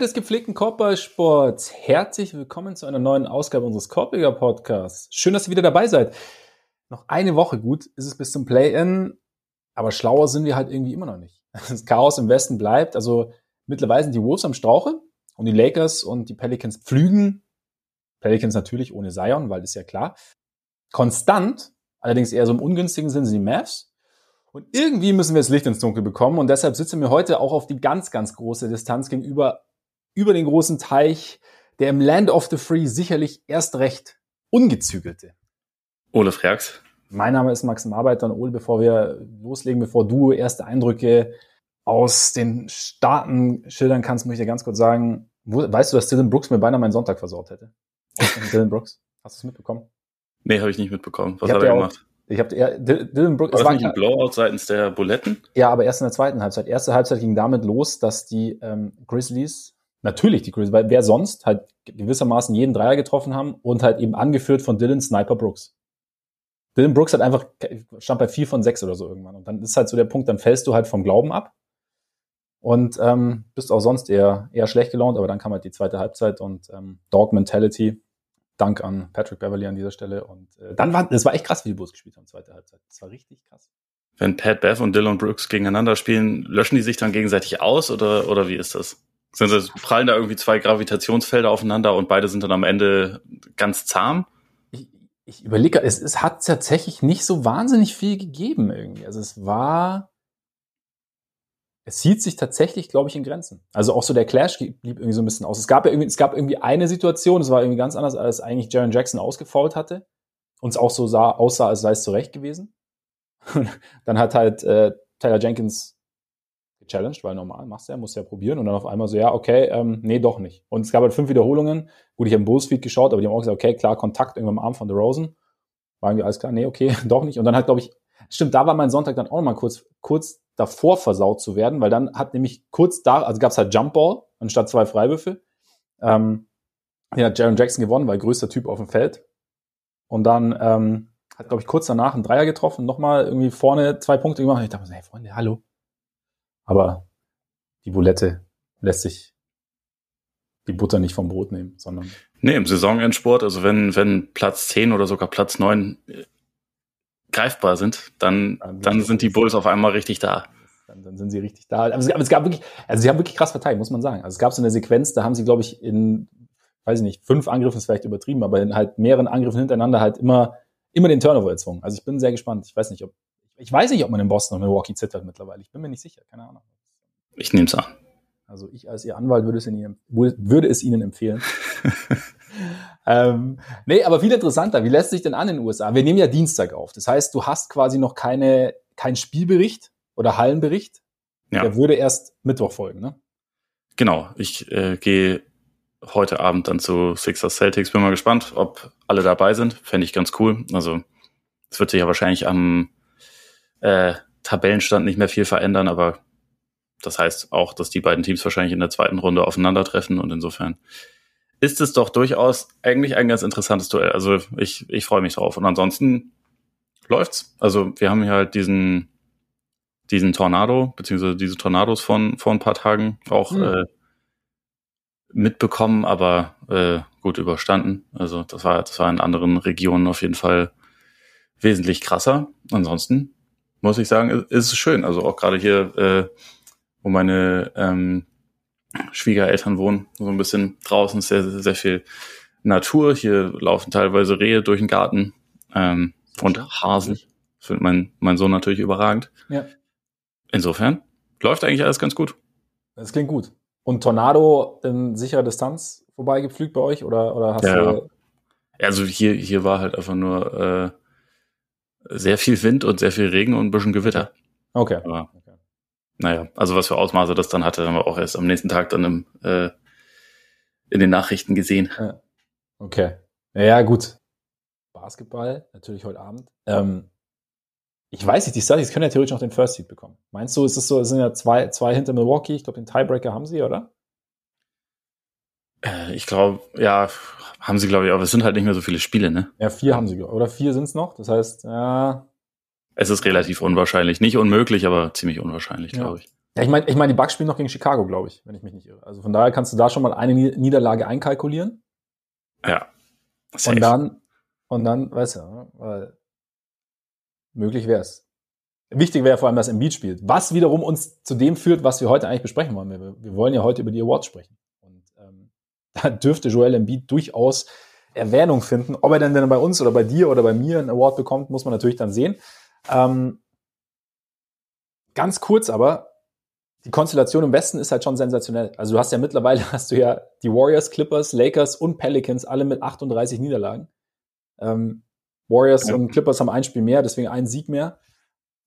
Freunde des gepflegten Korbballsports, herzlich willkommen zu einer neuen Ausgabe unseres Korbjäger Podcasts. Schön, dass ihr wieder dabei seid. Noch eine Woche gut ist es bis zum Play-In, aber schlauer sind wir halt irgendwie immer noch nicht. Das Chaos im Westen bleibt, also mittlerweile sind die Wolves am Strauche und die Lakers und die Pelicans pflügen. Pelicans natürlich ohne Zion, weil ist ja klar. Konstant, allerdings eher so im ungünstigen Sinn, sind die Mavs. Und irgendwie müssen wir das Licht ins Dunkel bekommen. Und deshalb sitzen wir heute auch auf die ganz, ganz große Distanz gegenüber über den großen Teich, der im Land of the Free sicherlich erst recht ungezügelte. Ole Freaks. Mein Name ist Maxim Arbeiter und Ole, bevor wir loslegen, bevor du erste Eindrücke aus den Staaten schildern kannst, muss ich dir ganz kurz sagen, wo, weißt du, dass Dylan Brooks mir beinahe meinen Sonntag versaut hätte? Dylan Brooks, hast du es mitbekommen? Nee, habe ich nicht mitbekommen. Was hat er gemacht? Ich habe ja, Dylan Brooks. War das nicht ein Blowout seitens der Buletten? Ja, aber erst in der zweiten Halbzeit. Erste Halbzeit ging damit los, dass die ähm, Grizzlies, natürlich die Grizzlies, weil wer sonst halt gewissermaßen jeden Dreier getroffen haben und halt eben angeführt von Dylan Sniper Brooks. Dylan Brooks hat einfach, stand bei vier von sechs oder so irgendwann. Und dann ist halt so der Punkt, dann fällst du halt vom Glauben ab und ähm, bist auch sonst eher, eher schlecht gelaunt, aber dann kam halt die zweite Halbzeit und ähm, Dog Mentality Dank an Patrick Beverly an dieser Stelle. Und äh, dann war, das war echt krass, wie die Bulls gespielt haben, zweite Halbzeit. Das war richtig krass. Wenn Pat Bev und Dylan Brooks gegeneinander spielen, löschen die sich dann gegenseitig aus oder, oder wie ist das? Sind das, prallen da irgendwie zwei Gravitationsfelder aufeinander und beide sind dann am Ende ganz zahm? Ich, ich überlege, es, es hat tatsächlich nicht so wahnsinnig viel gegeben irgendwie. Also es war, es hielt sich tatsächlich, glaube ich, in Grenzen. Also auch so der Clash blieb irgendwie so ein bisschen aus. Es gab ja irgendwie, es gab irgendwie eine Situation, es war irgendwie ganz anders, als eigentlich Jaron Jackson ausgefault hatte. Und es auch so sah, aussah, als sei es zurecht gewesen. dann hat halt äh, Tyler Jenkins gechallenged, weil normal machst du ja, musst ja probieren. Und dann auf einmal so, ja, okay, ähm, nee, doch nicht. Und es gab halt fünf Wiederholungen. Gut, ich habe im Bullsfeed geschaut, aber die haben auch gesagt, okay, klar, Kontakt irgendwann am Arm von The Rosen. War irgendwie alles klar, nee, okay, doch nicht. Und dann hat, glaube ich, stimmt, da war mein Sonntag dann auch noch mal kurz, kurz davor versaut zu werden, weil dann hat nämlich kurz da, also gab es halt Jumpball anstatt zwei Freiwürfe. Ähm, den hat Jaron Jackson gewonnen, weil größter Typ auf dem Feld. Und dann ähm, hat, glaube ich, kurz danach ein Dreier getroffen, nochmal irgendwie vorne zwei Punkte gemacht. Und ich dachte so, hey Freunde, hallo. Aber die Bulette lässt sich die Butter nicht vom Brot nehmen, sondern. Nee, im Saisonendsport, also wenn, wenn Platz 10 oder sogar Platz 9 greifbar sind, dann, dann, dann sind die Bulls auf einmal richtig da. Dann, dann sind sie richtig da. Aber es, aber es gab wirklich, also sie haben wirklich krass verteidigt, muss man sagen. Also es gab so eine Sequenz, da haben sie, glaube ich, in, weiß ich nicht, fünf Angriffen ist vielleicht übertrieben, aber in halt mehreren Angriffen hintereinander halt immer, immer den Turnover erzwungen. Also ich bin sehr gespannt. Ich weiß nicht, ob, ich weiß nicht, ob man in Boston und Milwaukee zittert mittlerweile. Ich bin mir nicht sicher, keine Ahnung. Ich nehme es an. Also ich als Ihr Anwalt würde es Ihnen, würde es Ihnen empfehlen. ähm, nee, aber viel interessanter. Wie lässt sich denn an in den USA? Wir nehmen ja Dienstag auf. Das heißt, du hast quasi noch keine, kein Spielbericht oder Hallenbericht. Ja. Der würde erst Mittwoch folgen, ne? Genau. Ich äh, gehe heute Abend dann zu Sixers Celtics. Bin mal gespannt, ob alle dabei sind. Fände ich ganz cool. Also es wird sich ja wahrscheinlich am äh, Tabellenstand nicht mehr viel verändern, aber das heißt auch, dass die beiden Teams wahrscheinlich in der zweiten Runde aufeinandertreffen und insofern ist es doch durchaus eigentlich ein ganz interessantes Duell. Also ich, ich freue mich drauf. Und ansonsten läuft's. Also wir haben hier halt diesen, diesen Tornado, beziehungsweise diese Tornados von vor ein paar Tagen auch mhm. äh, mitbekommen, aber äh, gut überstanden. Also das war, das war in anderen Regionen auf jeden Fall wesentlich krasser. Ansonsten muss ich sagen, ist es schön. Also auch gerade hier, äh, wo meine ähm, Schwiegereltern wohnen, so ein bisschen draußen, sehr, sehr, sehr viel Natur. Hier laufen teilweise Rehe durch den Garten ähm, und Hasen. Das findet mein, mein Sohn natürlich überragend. Ja. Insofern läuft eigentlich alles ganz gut. Das klingt gut. Und Tornado in sicherer Distanz vorbeigepflügt bei euch oder, oder hast ja, du. Also hier, hier war halt einfach nur äh, sehr viel Wind und sehr viel Regen und ein bisschen Gewitter. Okay. Aber naja, also was für Ausmaße das dann hatte, haben wir auch erst am nächsten Tag dann im, äh, in den Nachrichten gesehen. Ja. Okay. Ja, gut. Basketball, natürlich heute Abend. Ähm, ich weiß nicht, die Celtics können ja theoretisch noch den First Seed bekommen. Meinst du, ist es so, es sind ja zwei, zwei hinter Milwaukee, ich glaube, den Tiebreaker haben sie, oder? Äh, ich glaube, ja, haben sie, glaube ich, aber es sind halt nicht mehr so viele Spiele, ne? Ja, vier haben sie, oder vier sind es noch. Das heißt, ja, es ist relativ unwahrscheinlich. Nicht unmöglich, aber ziemlich unwahrscheinlich, ja. glaube ich. Ja, ich meine, ich mein, die Bucks spielen noch gegen Chicago, glaube ich, wenn ich mich nicht irre. Also von daher kannst du da schon mal eine Niederlage einkalkulieren. Ja. Safe. Und dann, und dann, weißt du, weil möglich wäre es. Wichtig wäre vor allem, dass Embiid spielt. Was wiederum uns zu dem führt, was wir heute eigentlich besprechen wollen. Wir, wir wollen ja heute über die Awards sprechen. Da dürfte Joel Embiid durchaus Erwähnung finden. Ob er denn, denn bei uns oder bei dir oder bei mir einen Award bekommt, muss man natürlich dann sehen. Ähm, ganz kurz aber, die Konstellation im Westen ist halt schon sensationell. Also du hast ja mittlerweile hast du ja die Warriors, Clippers, Lakers und Pelicans alle mit 38 Niederlagen. Ähm, Warriors ja. und Clippers haben ein Spiel mehr, deswegen einen Sieg mehr.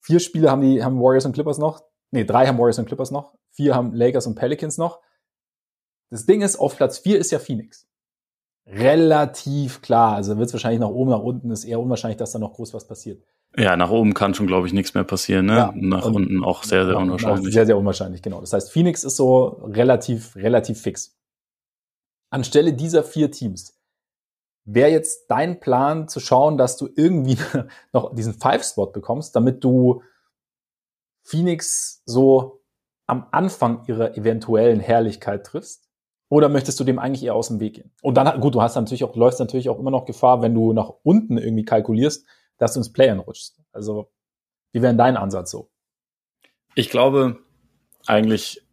Vier Spiele haben die haben Warriors und Clippers noch. Nee, drei haben Warriors und Clippers noch. Vier haben Lakers und Pelicans noch. Das Ding ist, auf Platz vier ist ja Phoenix. Relativ klar. Also wird es wahrscheinlich nach oben, nach unten ist eher unwahrscheinlich, dass da noch groß was passiert. Ja, nach oben kann schon, glaube ich, nichts mehr passieren. Ne? Ja, nach unten auch sehr, sehr unwahrscheinlich. Sehr, sehr unwahrscheinlich, genau. Das heißt, Phoenix ist so relativ, relativ fix. Anstelle dieser vier Teams wäre jetzt dein Plan zu schauen, dass du irgendwie noch diesen Five-Spot bekommst, damit du Phoenix so am Anfang ihrer eventuellen Herrlichkeit triffst? Oder möchtest du dem eigentlich eher aus dem Weg gehen? Und dann, gut, du hast natürlich auch, läufst natürlich auch immer noch Gefahr, wenn du nach unten irgendwie kalkulierst, dass du ins Play-In rutschst. Also, wie wäre dein Ansatz so? Ich glaube, eigentlich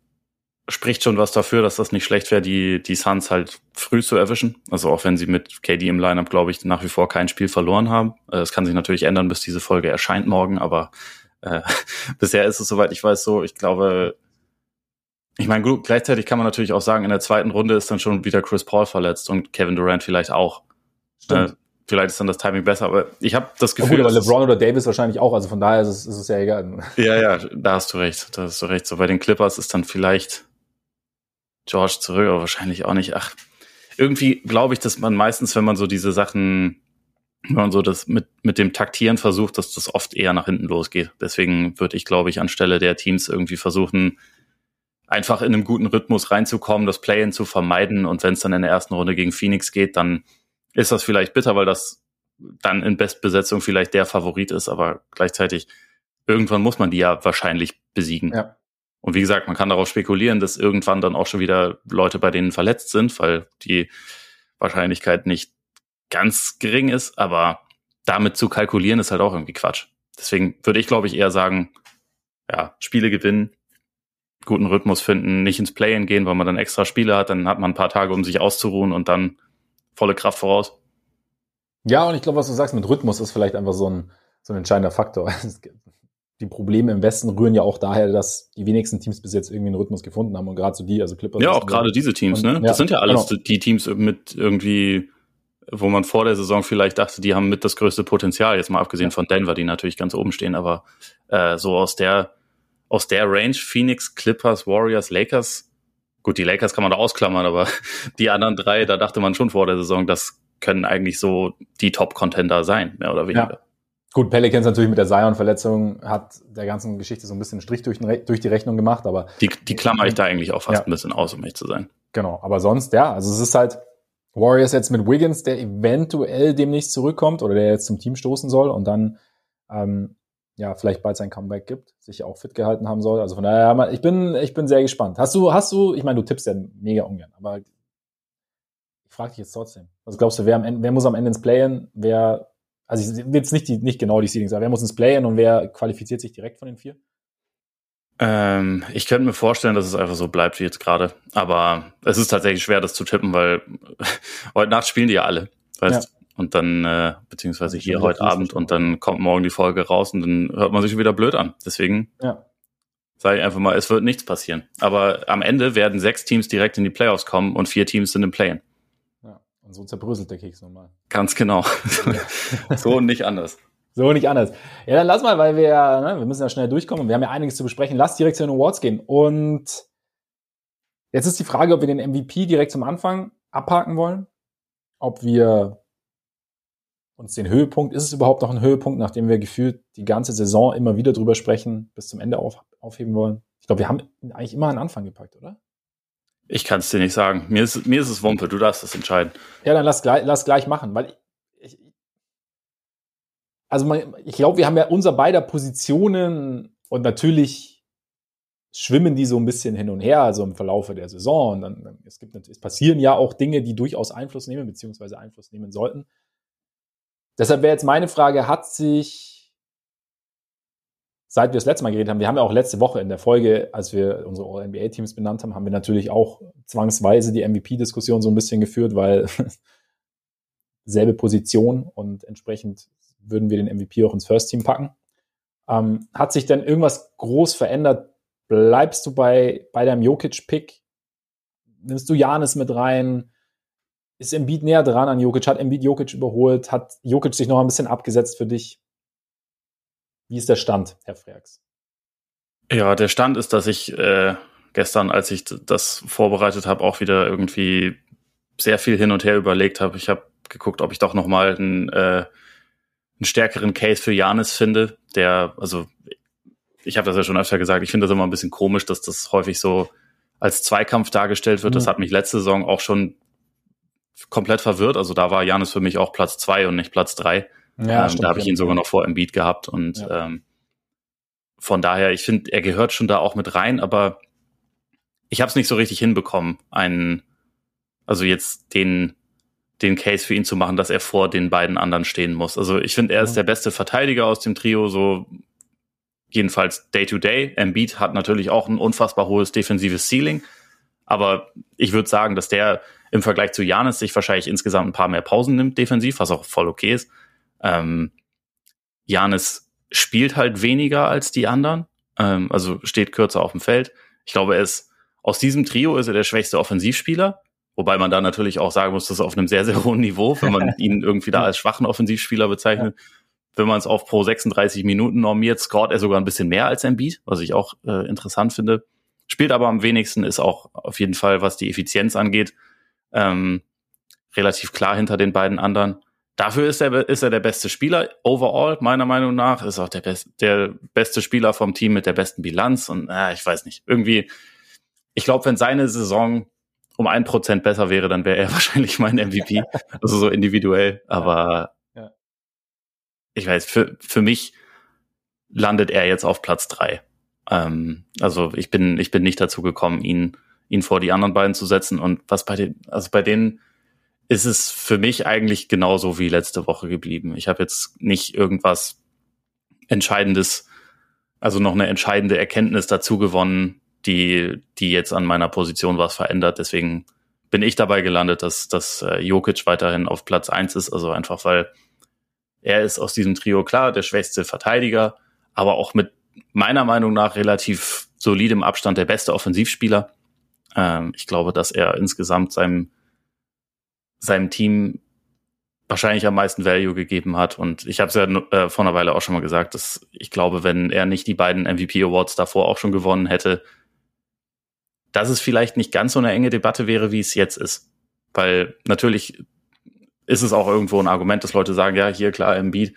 spricht schon was dafür, dass das nicht schlecht wäre, die, die Suns halt früh zu erwischen. Also auch wenn sie mit KD im Lineup, glaube ich, nach wie vor kein Spiel verloren haben. Äh, es kann sich natürlich ändern, bis diese Folge erscheint morgen, aber äh, bisher ist es soweit ich weiß so. Ich glaube, ich meine, gut, gleichzeitig kann man natürlich auch sagen, in der zweiten Runde ist dann schon wieder Chris Paul verletzt und Kevin Durant vielleicht auch. Stimmt. Äh, vielleicht ist dann das Timing besser, aber ich habe das Gefühl. Ja, gut, aber LeBron oder Davis wahrscheinlich auch, also von daher ist es, ist es ja egal. Ja, ja, da hast du recht, da hast du recht. So bei den Clippers ist dann vielleicht George zurück, aber wahrscheinlich auch nicht. Ach, irgendwie glaube ich, dass man meistens, wenn man so diese Sachen, wenn man so das mit, mit dem Taktieren versucht, dass das oft eher nach hinten losgeht. Deswegen würde ich, glaube ich, anstelle der Teams irgendwie versuchen, einfach in einem guten Rhythmus reinzukommen, das Play-in zu vermeiden und wenn es dann in der ersten Runde gegen Phoenix geht, dann ist das vielleicht bitter, weil das dann in Bestbesetzung vielleicht der Favorit ist, aber gleichzeitig irgendwann muss man die ja wahrscheinlich besiegen. Ja. Und wie gesagt, man kann darauf spekulieren, dass irgendwann dann auch schon wieder Leute bei denen verletzt sind, weil die Wahrscheinlichkeit nicht ganz gering ist, aber damit zu kalkulieren ist halt auch irgendwie Quatsch. Deswegen würde ich, glaube ich, eher sagen, ja, Spiele gewinnen, guten Rhythmus finden, nicht ins Play-in gehen, weil man dann extra Spiele hat, dann hat man ein paar Tage, um sich auszuruhen und dann volle Kraft voraus. Ja, und ich glaube, was du sagst mit Rhythmus ist vielleicht einfach so ein, so ein entscheidender Faktor. die Probleme im Westen rühren ja auch daher, dass die wenigsten Teams bis jetzt irgendwie einen Rhythmus gefunden haben und gerade so die, also Clippers. Ja, auch gerade diese Teams, und, ne? Das sind ja alles genau. die Teams mit irgendwie, wo man vor der Saison vielleicht dachte, die haben mit das größte Potenzial, jetzt mal abgesehen von Denver, die natürlich ganz oben stehen, aber äh, so aus der, aus der Range, Phoenix, Clippers, Warriors, Lakers, gut, die Lakers kann man da ausklammern, aber die anderen drei, da dachte man schon vor der Saison, das können eigentlich so die Top-Contender sein, mehr oder weniger. Ja. Gut, Pelicans natürlich mit der Zion-Verletzung hat der ganzen Geschichte so ein bisschen Strich durch, durch die Rechnung gemacht, aber. Die, die klammer ich da eigentlich auch fast ja. ein bisschen aus, um echt zu sein. Genau, aber sonst, ja, also es ist halt Warriors jetzt mit Wiggins, der eventuell demnächst zurückkommt oder der jetzt zum Team stoßen soll und dann, ähm, ja, vielleicht bald sein Comeback gibt, sich auch fit gehalten haben soll. Also von daher, ich bin, ich bin sehr gespannt. Hast du, hast du, ich meine, du tippst ja mega ungern, aber ich frage dich jetzt trotzdem. Was glaubst du, wer, am Ende, wer muss am Ende ins Play-In, wer also ich will jetzt nicht, die, nicht genau die Seedings, aber wer muss ins Play-In und wer qualifiziert sich direkt von den vier? Ähm, ich könnte mir vorstellen, dass es einfach so bleibt wie jetzt gerade. Aber es ist tatsächlich schwer, das zu tippen, weil heute Nacht spielen die ja alle. Weißt? Ja. Und dann, äh, beziehungsweise hier heute Abend und dann kommt morgen die Folge raus und dann hört man sich wieder blöd an. Deswegen ja. sage ich einfach mal, es wird nichts passieren. Aber am Ende werden sechs Teams direkt in die Playoffs kommen und vier Teams sind im Play-In. Und so zerbröselt der Keks nochmal. Ganz genau. so und nicht anders. So und nicht anders. Ja, dann lass mal, weil wir, ne, wir müssen ja schnell durchkommen und wir haben ja einiges zu besprechen. Lass direkt zu den Awards gehen. Und jetzt ist die Frage, ob wir den MVP direkt zum Anfang abhaken wollen. Ob wir uns den Höhepunkt, ist es überhaupt noch ein Höhepunkt, nachdem wir gefühlt die ganze Saison immer wieder drüber sprechen, bis zum Ende auf, aufheben wollen? Ich glaube, wir haben eigentlich immer einen Anfang gepackt, oder? Ich kann es dir nicht sagen. Mir ist, mir ist es Wumpe, du darfst es entscheiden. Ja, dann lass gleich, lass gleich machen, weil ich, also man, ich glaube, wir haben ja unser beider Positionen und natürlich schwimmen die so ein bisschen hin und her, also im Verlaufe der Saison. Und dann, es gibt es passieren ja auch Dinge, die durchaus Einfluss nehmen, beziehungsweise Einfluss nehmen sollten. Deshalb wäre jetzt meine Frage, hat sich, seit wir das letzte Mal geredet haben, wir haben ja auch letzte Woche in der Folge, als wir unsere All-NBA-Teams benannt haben, haben wir natürlich auch zwangsweise die MVP-Diskussion so ein bisschen geführt, weil selbe Position und entsprechend würden wir den MVP auch ins First Team packen. Ähm, hat sich denn irgendwas groß verändert Bleibst du bei, bei deinem Jokic-Pick? Nimmst du Janis mit rein? Ist Embiid näher dran an Jokic? Hat Embiid Jokic überholt? Hat Jokic sich noch ein bisschen abgesetzt für dich? Wie ist der Stand, Herr Freaks? Ja, der Stand ist, dass ich äh, gestern, als ich das vorbereitet habe, auch wieder irgendwie sehr viel hin und her überlegt habe. Ich habe geguckt, ob ich doch noch mal einen, äh, einen stärkeren Case für Janis finde, der, also ich habe das ja schon öfter gesagt, ich finde das immer ein bisschen komisch, dass das häufig so als Zweikampf dargestellt wird. Mhm. Das hat mich letzte Saison auch schon komplett verwirrt. Also da war Janis für mich auch Platz zwei und nicht Platz drei. Ja, ähm, da habe ich ihn sogar noch vor Embiid gehabt und ja. ähm, von daher, ich finde, er gehört schon da auch mit rein, aber ich habe es nicht so richtig hinbekommen, einen, also jetzt den den Case für ihn zu machen, dass er vor den beiden anderen stehen muss. Also ich finde, er ist der beste Verteidiger aus dem Trio, so jedenfalls Day-to-Day. Embiid hat natürlich auch ein unfassbar hohes defensives Ceiling. Aber ich würde sagen, dass der im Vergleich zu Janis sich wahrscheinlich insgesamt ein paar mehr Pausen nimmt defensiv, was auch voll okay ist. Ähm, Janis spielt halt weniger als die anderen, ähm, also steht kürzer auf dem Feld. Ich glaube, er ist aus diesem Trio ist er der schwächste Offensivspieler, wobei man da natürlich auch sagen muss, das ist auf einem sehr, sehr hohen Niveau, wenn man ihn irgendwie da als schwachen Offensivspieler bezeichnet. Ja wenn man es auf pro 36 Minuten normiert, scoret er sogar ein bisschen mehr als Embiid, was ich auch äh, interessant finde. Spielt aber am wenigsten, ist auch auf jeden Fall, was die Effizienz angeht, ähm, relativ klar hinter den beiden anderen. Dafür ist er, ist er der beste Spieler overall, meiner Meinung nach. Ist auch der, best, der beste Spieler vom Team mit der besten Bilanz. Und äh, ich weiß nicht, irgendwie, ich glaube, wenn seine Saison um ein Prozent besser wäre, dann wäre er wahrscheinlich mein MVP. also so individuell. Aber ich weiß, für, für mich landet er jetzt auf Platz drei. Ähm, also ich bin, ich bin nicht dazu gekommen, ihn, ihn vor die anderen beiden zu setzen. Und was bei den, also bei denen ist es für mich eigentlich genauso wie letzte Woche geblieben. Ich habe jetzt nicht irgendwas Entscheidendes, also noch eine entscheidende Erkenntnis dazu gewonnen, die, die jetzt an meiner Position was verändert. Deswegen bin ich dabei gelandet, dass, dass äh, Jokic weiterhin auf Platz eins ist. Also einfach, weil er ist aus diesem Trio klar der schwächste Verteidiger, aber auch mit meiner Meinung nach relativ solidem Abstand der beste Offensivspieler. Ähm, ich glaube, dass er insgesamt seinem, seinem Team wahrscheinlich am meisten Value gegeben hat. Und ich habe es ja äh, vor einer Weile auch schon mal gesagt, dass ich glaube, wenn er nicht die beiden MVP Awards davor auch schon gewonnen hätte, dass es vielleicht nicht ganz so eine enge Debatte wäre, wie es jetzt ist. Weil natürlich ist es auch irgendwo ein Argument, dass Leute sagen, ja, hier klar, Embiid,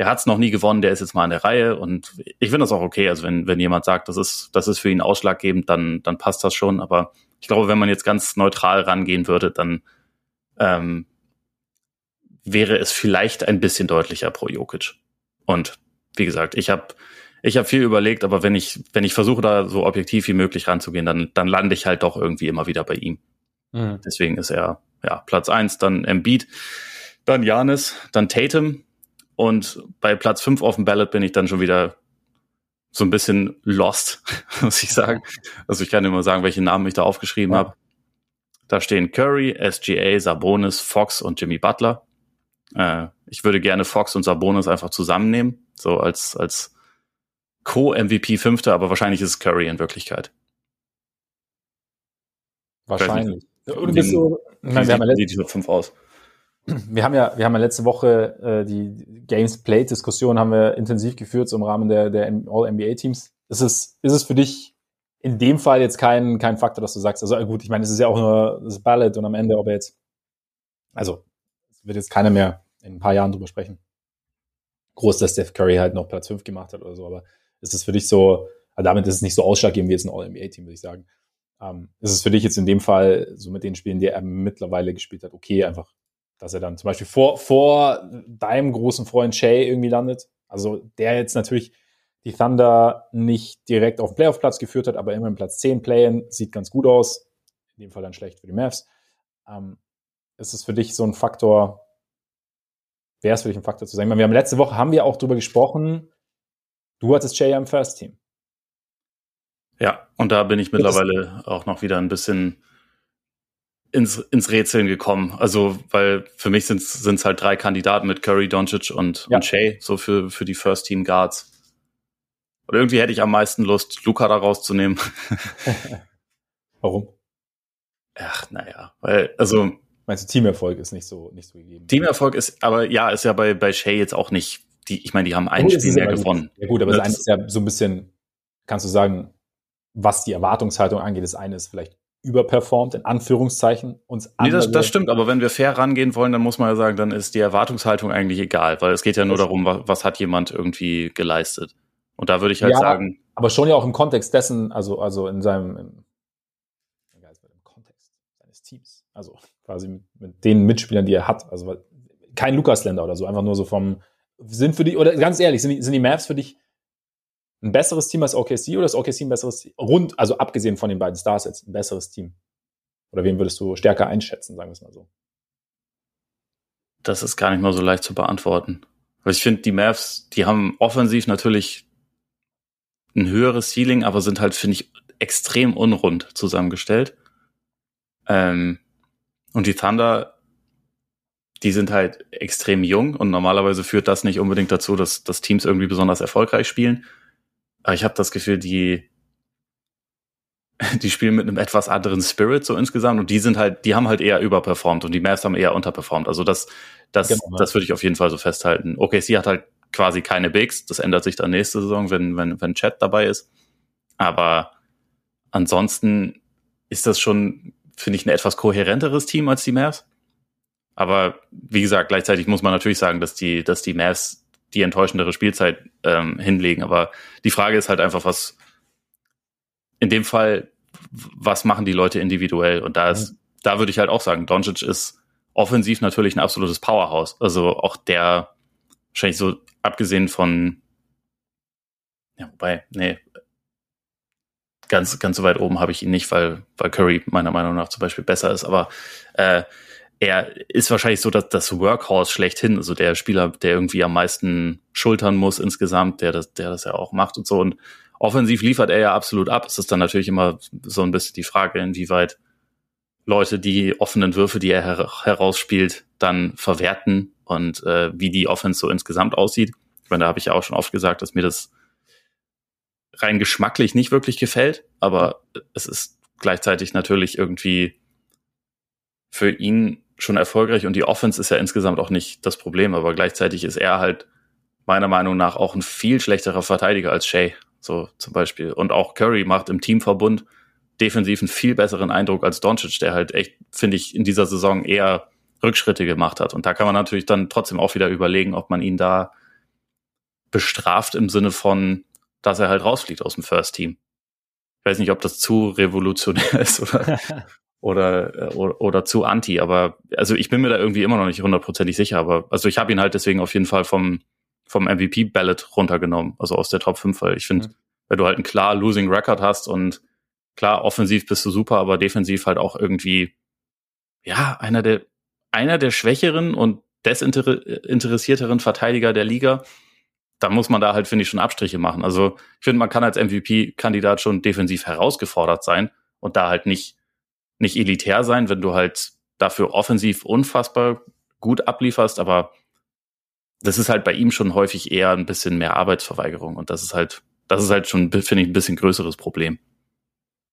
der hat es noch nie gewonnen, der ist jetzt mal in der Reihe und ich finde das auch okay. Also wenn, wenn jemand sagt, das ist, das ist für ihn ausschlaggebend, dann, dann passt das schon. Aber ich glaube, wenn man jetzt ganz neutral rangehen würde, dann ähm, wäre es vielleicht ein bisschen deutlicher pro Jokic. Und wie gesagt, ich habe ich hab viel überlegt, aber wenn ich, wenn ich versuche, da so objektiv wie möglich ranzugehen, dann, dann lande ich halt doch irgendwie immer wieder bei ihm. Mhm. Deswegen ist er ja, Platz eins dann Embiid, dann Janis, dann Tatum und bei Platz fünf auf dem Ballot bin ich dann schon wieder so ein bisschen lost, muss ich sagen. Also ich kann immer sagen, welche Namen ich da aufgeschrieben ja. habe. Da stehen Curry, SGA, Sabonis, Fox und Jimmy Butler. Äh, ich würde gerne Fox und Sabonis einfach zusammennehmen, so als, als Co-MVP Fünfter, aber wahrscheinlich ist es Curry in Wirklichkeit. Wahrscheinlich. Und bist so, wie wir haben ja 5 aus? Wir haben ja, wir haben ja letzte Woche äh, die Games Played Diskussion haben wir intensiv geführt so im Rahmen der, der All NBA Teams. Ist es, ist es für dich in dem Fall jetzt kein, kein Faktor, dass du sagst, also gut, ich meine, es ist ja auch nur das Ballot und am Ende, ob er jetzt, also, wird jetzt keiner mehr in ein paar Jahren drüber sprechen. Groß, dass Steph Curry halt noch Platz 5 gemacht hat oder so, aber ist es für dich so, also damit ist es nicht so ausschlaggebend wie jetzt ein All NBA Team, würde ich sagen. Ähm, ist es für dich jetzt in dem Fall, so mit den Spielen, die er mittlerweile gespielt hat, okay, einfach, dass er dann zum Beispiel vor, vor deinem großen Freund Shay irgendwie landet? Also der jetzt natürlich die Thunder nicht direkt auf den Playoff-Platz geführt hat, aber immerhin Platz 10 Play-in, sieht ganz gut aus. In dem Fall dann schlecht für die Mavs. Ähm, ist es für dich so ein Faktor, wäre es für dich ein Faktor zu sagen? Wir haben letzte Woche haben wir auch drüber gesprochen, du hattest Jay im First Team. Ja, und da bin ich mittlerweile auch noch wieder ein bisschen ins, ins Rätseln gekommen. Also, weil für mich sind es halt drei Kandidaten mit Curry, Doncic und, ja. und Shea, so für, für die First Team Guards. Und irgendwie hätte ich am meisten Lust, Luca da rauszunehmen. Warum? Ach, naja, weil, also. Meinst du, Teamerfolg ist nicht so, nicht so gegeben? Teamerfolg ist, aber ja, ist ja bei, bei Shea jetzt auch nicht, die, ich meine, die haben ein oh, Spiel mehr gewonnen. Ja gut, aber das, das eine ist ja so ein bisschen, kannst du sagen, was die Erwartungshaltung angeht. Das eine ist vielleicht überperformt, in Anführungszeichen. Uns nee, das, das stimmt, aber wenn wir fair rangehen wollen, dann muss man ja sagen, dann ist die Erwartungshaltung eigentlich egal, weil es geht ja nur darum, was, was hat jemand irgendwie geleistet. Und da würde ich halt ja, sagen. Aber schon ja auch im Kontext dessen, also, also in seinem im, im Kontext seines Teams. Also quasi mit, mit, den Mitspielern, die er hat. Also kein Lukas-Länder oder so, einfach nur so vom sind für dich, oder ganz ehrlich, sind die, sind die Mavs für dich ein besseres Team als OKC oder ist OKC ein besseres Team? Rund, also abgesehen von den beiden Stars jetzt, ein besseres Team? Oder wen würdest du stärker einschätzen, sagen wir es mal so? Das ist gar nicht mal so leicht zu beantworten. Weil ich finde, die Mavs, die haben offensiv natürlich ein höheres Ceiling, aber sind halt, finde ich, extrem unrund zusammengestellt. Ähm, und die Thunder, die sind halt extrem jung und normalerweise führt das nicht unbedingt dazu, dass, dass Teams irgendwie besonders erfolgreich spielen. Aber ich habe das Gefühl, die, die spielen mit einem etwas anderen Spirit so insgesamt und die sind halt, die haben halt eher überperformt und die Mavs haben eher unterperformt. Also das, das, genau, das würde ich auf jeden Fall so festhalten. Okay, sie hat halt quasi keine Bigs, das ändert sich dann nächste Saison, wenn, wenn, wenn Chat dabei ist. Aber ansonsten ist das schon, finde ich, ein etwas kohärenteres Team als die Mavs. Aber wie gesagt, gleichzeitig muss man natürlich sagen, dass die, dass die Mavs die enttäuschendere Spielzeit ähm, hinlegen. Aber die Frage ist halt einfach, was in dem Fall, was machen die Leute individuell? Und da ist, mhm. da würde ich halt auch sagen, Doncic ist offensiv natürlich ein absolutes Powerhouse. Also auch der, wahrscheinlich so abgesehen von, ja, wobei, nee, ganz, ganz so weit oben habe ich ihn nicht, weil, weil Curry meiner Meinung nach zum Beispiel besser ist. Aber äh, er ist wahrscheinlich so dass das Workhorse schlechthin, also der Spieler, der irgendwie am meisten schultern muss insgesamt, der das, der das ja auch macht und so. Und offensiv liefert er ja absolut ab. Es ist dann natürlich immer so ein bisschen die Frage, inwieweit Leute die offenen Würfe, die er her herausspielt, dann verwerten und äh, wie die Offense so insgesamt aussieht. Ich meine, da habe ich ja auch schon oft gesagt, dass mir das rein geschmacklich nicht wirklich gefällt, aber es ist gleichzeitig natürlich irgendwie für ihn schon erfolgreich und die Offense ist ja insgesamt auch nicht das Problem, aber gleichzeitig ist er halt meiner Meinung nach auch ein viel schlechterer Verteidiger als Shea, so zum Beispiel. Und auch Curry macht im Teamverbund defensiv einen viel besseren Eindruck als Doncic, der halt echt, finde ich, in dieser Saison eher Rückschritte gemacht hat. Und da kann man natürlich dann trotzdem auch wieder überlegen, ob man ihn da bestraft im Sinne von, dass er halt rausfliegt aus dem First Team. Ich weiß nicht, ob das zu revolutionär ist oder oder, oder, oder zu anti. Aber also ich bin mir da irgendwie immer noch nicht hundertprozentig sicher. Aber also ich habe ihn halt deswegen auf jeden Fall vom, vom MVP-Ballot runtergenommen, also aus der Top 5, weil ich finde, mhm. wenn du halt einen klar Losing Record hast und klar, offensiv bist du super, aber defensiv halt auch irgendwie, ja, einer der, einer der schwächeren und desinteressierteren Verteidiger der Liga, da muss man da halt, finde ich, schon Abstriche machen. Also ich finde, man kann als MVP-Kandidat schon defensiv herausgefordert sein und da halt nicht nicht elitär sein, wenn du halt dafür offensiv unfassbar gut ablieferst, aber das ist halt bei ihm schon häufig eher ein bisschen mehr Arbeitsverweigerung und das ist halt, das ist halt schon, finde ich, ein bisschen größeres Problem.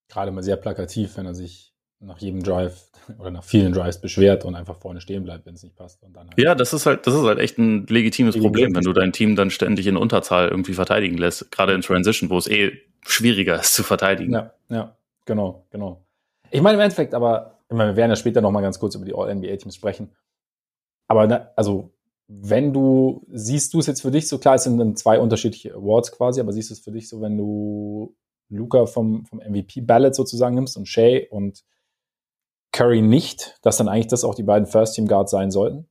Gerade mal sehr plakativ, wenn er sich nach jedem Drive oder nach vielen Drives beschwert und einfach vorne stehen bleibt, wenn es nicht passt. Und dann halt ja, das ist halt, das ist halt echt ein legitimes Legitim Problem, wenn du dein Team dann ständig in Unterzahl irgendwie verteidigen lässt, gerade in Transition, wo es eh schwieriger ist zu verteidigen. Ja, ja, genau, genau. Ich meine im Endeffekt, aber ich meine, wir werden ja später nochmal ganz kurz über die All-NBA-Teams sprechen. Aber na, also, wenn du, siehst du es jetzt für dich so, klar, es sind dann zwei unterschiedliche Awards quasi, aber siehst du es für dich so, wenn du Luca vom, vom MVP-Ballot sozusagen nimmst und Shea und Curry nicht, dass dann eigentlich das auch die beiden First-Team-Guards sein sollten?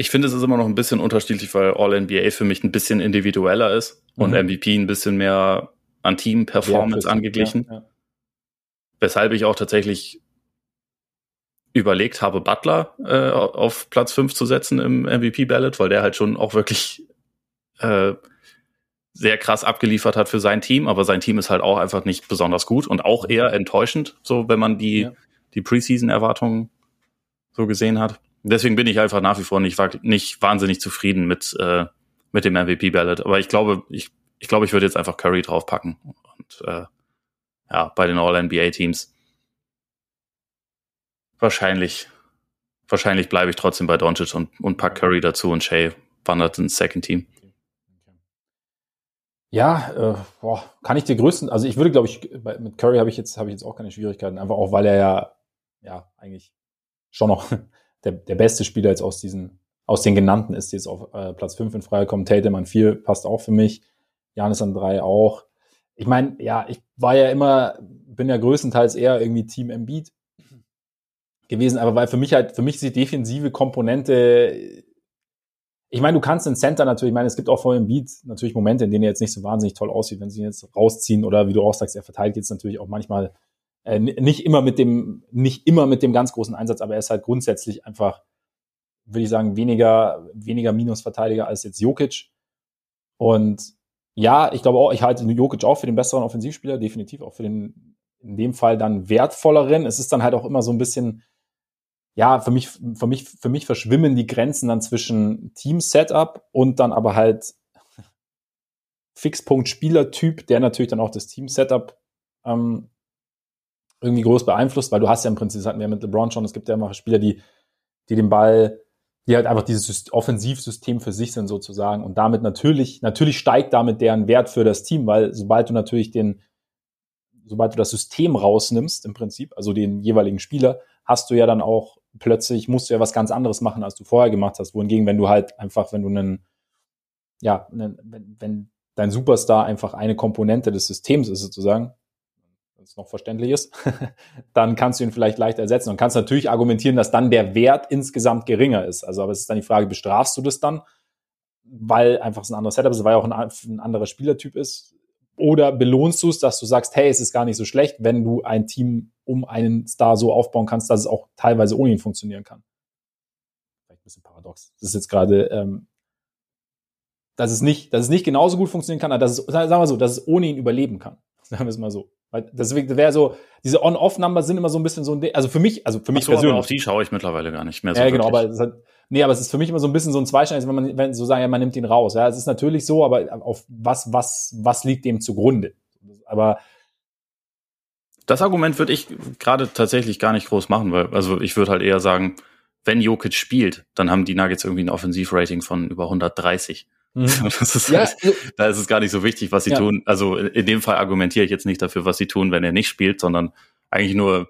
ich finde, es ist immer noch ein bisschen unterschiedlich, weil All-NBA für mich ein bisschen individueller ist mhm. und MVP ein bisschen mehr an Team-Performance ja, angeglichen. Ja, ja. Weshalb ich auch tatsächlich überlegt habe, Butler äh, auf Platz 5 zu setzen im MVP-Ballot, weil der halt schon auch wirklich äh, sehr krass abgeliefert hat für sein Team, aber sein Team ist halt auch einfach nicht besonders gut und auch eher enttäuschend, so wenn man die, ja. die Preseason-Erwartungen so gesehen hat. Deswegen bin ich einfach nach wie vor nicht, nicht wahnsinnig zufrieden mit, äh, mit dem MVP-Ballot. Aber ich glaube, ich, ich glaube, ich würde jetzt einfach Curry draufpacken. Und äh, ja, bei den All-NBA-Teams wahrscheinlich, wahrscheinlich bleibe ich trotzdem bei Doncic und, und pack Curry dazu und Shea wandert ins Second Team. Ja, äh, boah, kann ich dir größten, also ich würde, glaube ich, bei, mit Curry habe ich jetzt habe ich jetzt auch keine Schwierigkeiten, einfach auch, weil er ja, ja, eigentlich schon noch der, der beste Spieler jetzt aus diesen, aus den genannten ist, die jetzt auf äh, Platz 5 in Frage kommen. Tatum an 4 passt auch für mich. Janis an 3 auch. Ich meine, ja, ich war ja immer, bin ja größtenteils eher irgendwie Team Embiid gewesen, aber weil für mich halt, für mich ist die defensive Komponente ich meine, du kannst den Center natürlich, ich meine, es gibt auch vor Beat natürlich Momente, in denen er jetzt nicht so wahnsinnig toll aussieht, wenn sie ihn jetzt rausziehen oder wie du auch sagst, er verteilt jetzt natürlich auch manchmal äh, nicht immer mit dem, nicht immer mit dem ganz großen Einsatz, aber er ist halt grundsätzlich einfach, würde ich sagen, weniger, weniger Minusverteidiger als jetzt Jokic. Und ja, ich glaube auch, ich halte Jokic auch für den besseren Offensivspieler, definitiv auch für den, in dem Fall dann wertvolleren. Es ist dann halt auch immer so ein bisschen, ja, für mich, für mich, für mich verschwimmen die Grenzen dann zwischen Team-Setup und dann aber halt Fixpunkt-Spielertyp, der natürlich dann auch das Team-Setup ähm, irgendwie groß beeinflusst, weil du hast ja im Prinzip, das hatten wir mit LeBron schon, es gibt ja immer Spieler, die, die den Ball, die halt einfach dieses Offensivsystem für sich sind sozusagen und damit natürlich, natürlich steigt damit deren Wert für das Team, weil sobald du natürlich den, sobald du das System rausnimmst im Prinzip, also den jeweiligen Spieler, hast du ja dann auch plötzlich musst du ja was ganz anderes machen, als du vorher gemacht hast. Wohingegen, wenn du halt einfach, wenn du einen, ja, einen, wenn, wenn dein Superstar einfach eine Komponente des Systems ist sozusagen, wenn es noch verständlich ist, dann kannst du ihn vielleicht leicht ersetzen und kannst natürlich argumentieren, dass dann der Wert insgesamt geringer ist. Also, aber es ist dann die Frage, bestrafst du das dann, weil einfach ein anderes Setup ist, weil auch ein, ein anderer Spielertyp ist? Oder belohnst du es, dass du sagst, hey, es ist gar nicht so schlecht, wenn du ein Team um einen Star so aufbauen kannst, dass es auch teilweise ohne ihn funktionieren kann. Vielleicht ein bisschen paradox. Das ist jetzt gerade, ähm, dass es nicht, dass es nicht genauso gut funktionieren kann, aber dass es, sagen wir so, dass es ohne ihn überleben kann. Sagen wir es mal so. Weil deswegen wäre so, diese On-Off-Number sind immer so ein bisschen so ein, also für mich, also für mich so, persönlich. auf die schaue ich mittlerweile gar nicht mehr so. Ja, genau, aber es hat, nee, aber es ist für mich immer so ein bisschen so ein Zweischneid, wenn man, wenn so sagen, ja, man nimmt ihn raus. Ja, es ist natürlich so, aber auf was, was, was liegt dem zugrunde? Aber das Argument würde ich gerade tatsächlich gar nicht groß machen, weil, also ich würde halt eher sagen, wenn Jokic spielt, dann haben die Nuggets irgendwie ein Offensivrating von über 130. Mhm. Ist ja, halt, da ist es gar nicht so wichtig, was sie ja. tun. Also in dem Fall argumentiere ich jetzt nicht dafür, was sie tun, wenn er nicht spielt, sondern eigentlich nur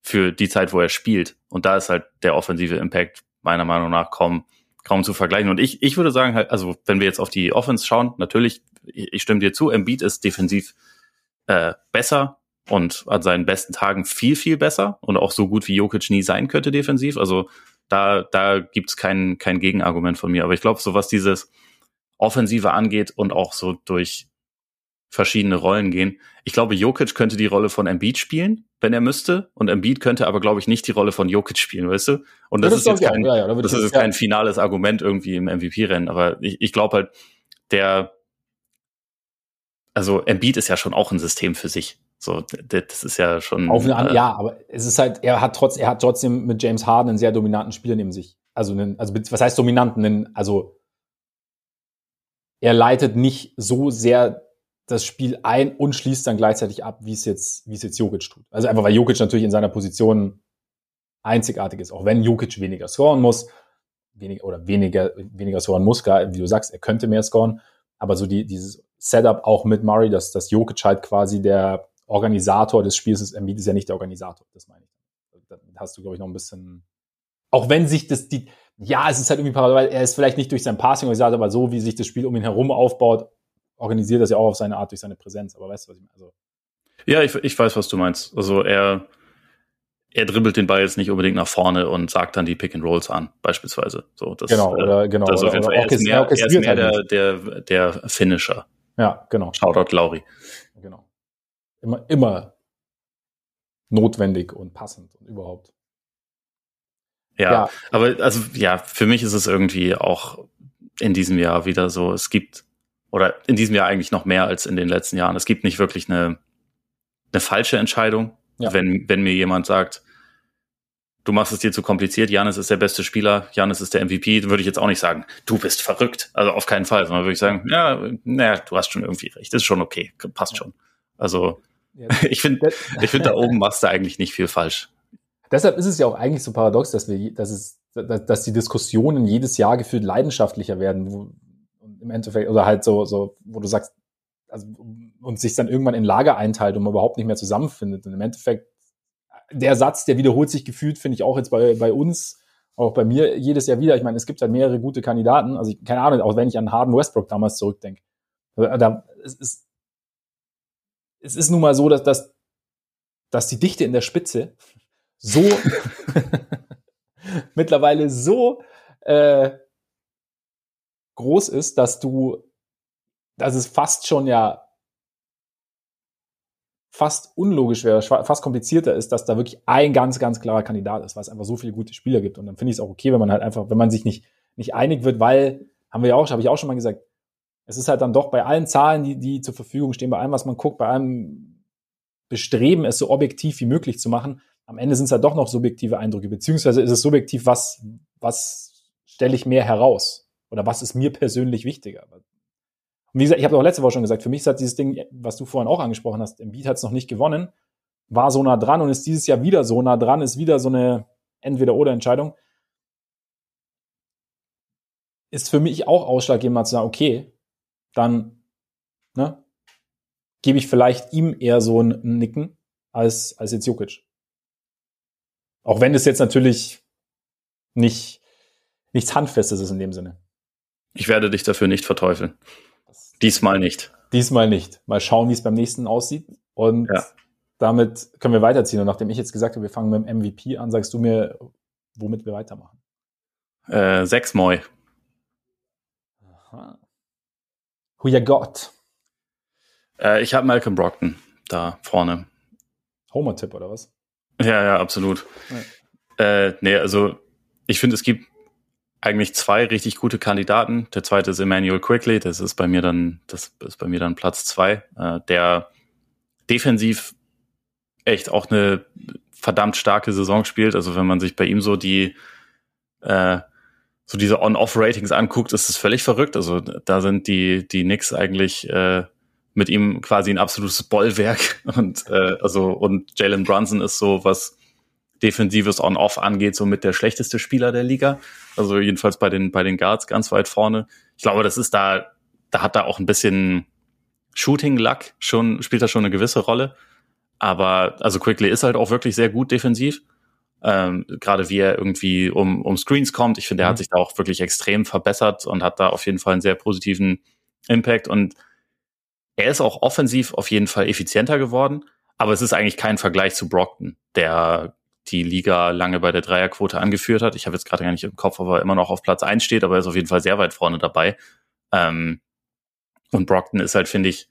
für die Zeit, wo er spielt. Und da ist halt der offensive Impact meiner Meinung nach kaum, kaum zu vergleichen. Und ich, ich würde sagen halt, also wenn wir jetzt auf die Offense schauen, natürlich, ich, ich stimme dir zu, Embiid ist defensiv äh, besser, und an seinen besten Tagen viel, viel besser und auch so gut wie Jokic nie sein könnte defensiv. Also da, da gibt's kein, kein Gegenargument von mir. Aber ich glaube, so was dieses Offensive angeht und auch so durch verschiedene Rollen gehen. Ich glaube, Jokic könnte die Rolle von Embiid spielen, wenn er müsste. Und Embiid könnte aber, glaube ich, nicht die Rolle von Jokic spielen, weißt du? Und das, das ist jetzt kein, ja, ja, das ist jetzt kein finales Argument irgendwie im MVP-Rennen. Aber ich, ich glaube halt, der, also Embiid ist ja schon auch ein System für sich. So, das ist ja schon. Auf eine, äh, ja, aber es ist halt, er hat trotz, er hat trotzdem mit James Harden einen sehr dominanten Spieler neben sich. Also, einen, also was heißt dominanten? Einen, also er leitet nicht so sehr das Spiel ein und schließt dann gleichzeitig ab, wie es jetzt, wie es jetzt Jokic tut. Also einfach, weil Jokic natürlich in seiner Position einzigartig ist, auch wenn Jokic weniger scoren muss, weniger oder weniger, weniger scoren muss, gar, wie du sagst, er könnte mehr scoren, aber so die, dieses Setup auch mit Murray, dass, dass Jokic halt quasi der Organisator des Spiels ist. Embiid ist ja nicht der Organisator, das meine ich. Da hast du, glaube ich, noch ein bisschen, auch wenn sich das, die, ja, es ist halt irgendwie parallel, er ist vielleicht nicht durch sein Passing organisiert, aber so, wie sich das Spiel um ihn herum aufbaut, organisiert das ja auch auf seine Art durch seine Präsenz. Aber weißt du, was ich meine? Also, ja, ich, ich weiß, was du meinst. Also er, er dribbelt den Ball jetzt nicht unbedingt nach vorne und sagt dann die Pick and Rolls an, beispielsweise. So, das, genau, oder, genau. Das oder, oder, er ist mehr, er ist mehr halt der, der, der Finisher. Ja, genau. Shoutout Lauri. Genau. Immer, immer notwendig und passend und überhaupt. Ja, ja, aber also ja, für mich ist es irgendwie auch in diesem Jahr wieder so, es gibt, oder in diesem Jahr eigentlich noch mehr als in den letzten Jahren, es gibt nicht wirklich eine, eine falsche Entscheidung, ja. wenn, wenn mir jemand sagt, du machst es dir zu kompliziert, Janis ist der beste Spieler, Janis ist der MVP, würde ich jetzt auch nicht sagen, du bist verrückt. Also auf keinen Fall, sondern würde ich sagen, ja, naja, du hast schon irgendwie recht, ist schon okay, passt schon. Also ich finde, ich finde, da oben machst du eigentlich nicht viel falsch. Deshalb ist es ja auch eigentlich so paradox, dass wir, dass es, dass die Diskussionen jedes Jahr gefühlt leidenschaftlicher werden, wo, im Endeffekt, oder halt so, so, wo du sagst, also, und sich dann irgendwann in Lager einteilt und man überhaupt nicht mehr zusammenfindet. Und im Endeffekt, der Satz, der wiederholt sich gefühlt, finde ich auch jetzt bei, bei uns, auch bei mir jedes Jahr wieder. Ich meine, es gibt halt mehrere gute Kandidaten. Also, ich, keine Ahnung, auch wenn ich an Harden Westbrook damals zurückdenke. Da, es ist, es ist nun mal so, dass, dass, dass die Dichte in der Spitze so mittlerweile so äh, groß ist, dass du, dass es fast schon ja fast unlogisch wäre, fast komplizierter ist, dass da wirklich ein ganz, ganz klarer Kandidat ist, weil es einfach so viele gute Spieler gibt. Und dann finde ich es auch okay, wenn man halt einfach, wenn man sich nicht, nicht einig wird, weil, haben wir ja auch, habe ich auch schon mal gesagt, es ist halt dann doch bei allen Zahlen, die, die zur Verfügung stehen, bei allem, was man guckt, bei allem Bestreben, es so objektiv wie möglich zu machen, am Ende sind es halt doch noch subjektive Eindrücke, beziehungsweise ist es subjektiv, was, was stelle ich mehr heraus? Oder was ist mir persönlich wichtiger? Und wie gesagt, ich habe auch letzte Woche schon gesagt, für mich ist halt dieses Ding, was du vorhin auch angesprochen hast, im Beat hat es noch nicht gewonnen, war so nah dran und ist dieses Jahr wieder so nah dran, ist wieder so eine Entweder-Oder-Entscheidung. Ist für mich auch ausschlaggebend, mal zu sagen, okay, dann ne, gebe ich vielleicht ihm eher so ein Nicken als, als jetzt Jokic. Auch wenn es jetzt natürlich nicht, nichts Handfestes ist in dem Sinne. Ich werde dich dafür nicht verteufeln. Diesmal nicht. Diesmal nicht. Mal schauen, wie es beim nächsten aussieht. Und ja. damit können wir weiterziehen. Und nachdem ich jetzt gesagt habe, wir fangen mit dem MVP an, sagst du mir, womit wir weitermachen. Äh, sechs Moi. Aha. Who you got? Äh, ich habe Malcolm Brockton da vorne. Homer-Tipp oder was? Ja, ja, absolut. Ja. Äh, nee, also ich finde, es gibt eigentlich zwei richtig gute Kandidaten. Der zweite ist Emmanuel Quickly, das ist bei mir dann, das ist bei mir dann Platz zwei, äh, der defensiv echt auch eine verdammt starke Saison spielt. Also wenn man sich bei ihm so die äh, so diese On-Off-Ratings anguckt, ist es völlig verrückt. Also da sind die die Knicks eigentlich äh, mit ihm quasi ein absolutes Bollwerk und äh, also und Jalen Brunson ist so was defensives On-Off angeht, so mit der schlechteste Spieler der Liga. Also jedenfalls bei den bei den Guards ganz weit vorne. Ich glaube, das ist da da hat da auch ein bisschen Shooting Luck schon spielt da schon eine gewisse Rolle. Aber also Quickly ist halt auch wirklich sehr gut defensiv. Ähm, Gerade wie er irgendwie um, um Screens kommt. Ich finde, er hat mhm. sich da auch wirklich extrem verbessert und hat da auf jeden Fall einen sehr positiven Impact. Und er ist auch offensiv auf jeden Fall effizienter geworden, aber es ist eigentlich kein Vergleich zu Brockton, der die Liga lange bei der Dreierquote angeführt hat. Ich habe jetzt gerade gar nicht im Kopf, ob er immer noch auf Platz eins steht, aber er ist auf jeden Fall sehr weit vorne dabei. Ähm, und Brockton ist halt, finde ich,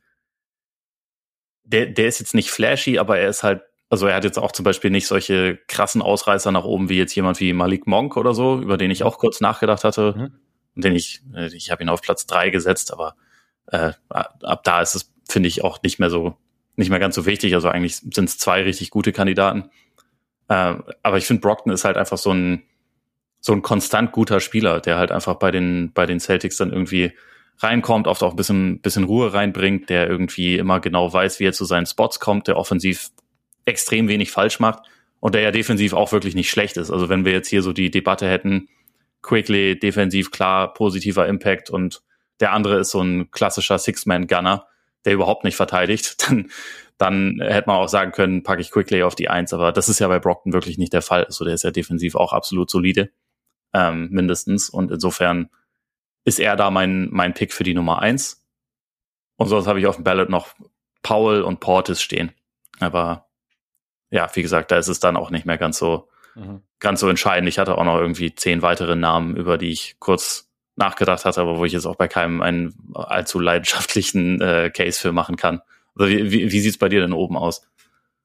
der, der ist jetzt nicht flashy, aber er ist halt, also er hat jetzt auch zum Beispiel nicht solche krassen Ausreißer nach oben wie jetzt jemand wie Malik Monk oder so, über den ich auch kurz nachgedacht hatte. Mhm. Den ich, äh, ich habe ihn auf Platz drei gesetzt, aber äh, ab da ist es, finde ich, auch nicht mehr so, nicht mehr ganz so wichtig. Also eigentlich sind es zwei richtig gute Kandidaten. Äh, aber ich finde, Brockton ist halt einfach so ein, so ein konstant guter Spieler, der halt einfach bei den, bei den Celtics dann irgendwie reinkommt, oft auch ein bisschen, bisschen Ruhe reinbringt, der irgendwie immer genau weiß, wie er zu seinen Spots kommt, der offensiv extrem wenig falsch macht und der ja defensiv auch wirklich nicht schlecht ist. Also wenn wir jetzt hier so die Debatte hätten, Quickly defensiv klar, positiver Impact und der andere ist so ein klassischer Six-Man-Gunner, der überhaupt nicht verteidigt, dann, dann hätte man auch sagen können, packe ich Quickly auf die Eins. Aber das ist ja bei Brockton wirklich nicht der Fall. Also der ist ja defensiv auch absolut solide, ähm, mindestens. Und insofern ist er da mein, mein Pick für die Nummer eins. Und sonst habe ich auf dem Ballot noch Powell und Portis stehen. Aber ja, wie gesagt, da ist es dann auch nicht mehr ganz so, mhm. ganz so entscheidend. Ich hatte auch noch irgendwie zehn weitere Namen, über die ich kurz nachgedacht hatte, aber wo ich jetzt auch bei keinem einen allzu leidenschaftlichen äh, Case für machen kann. Also wie, wie, wie sieht bei dir denn oben aus?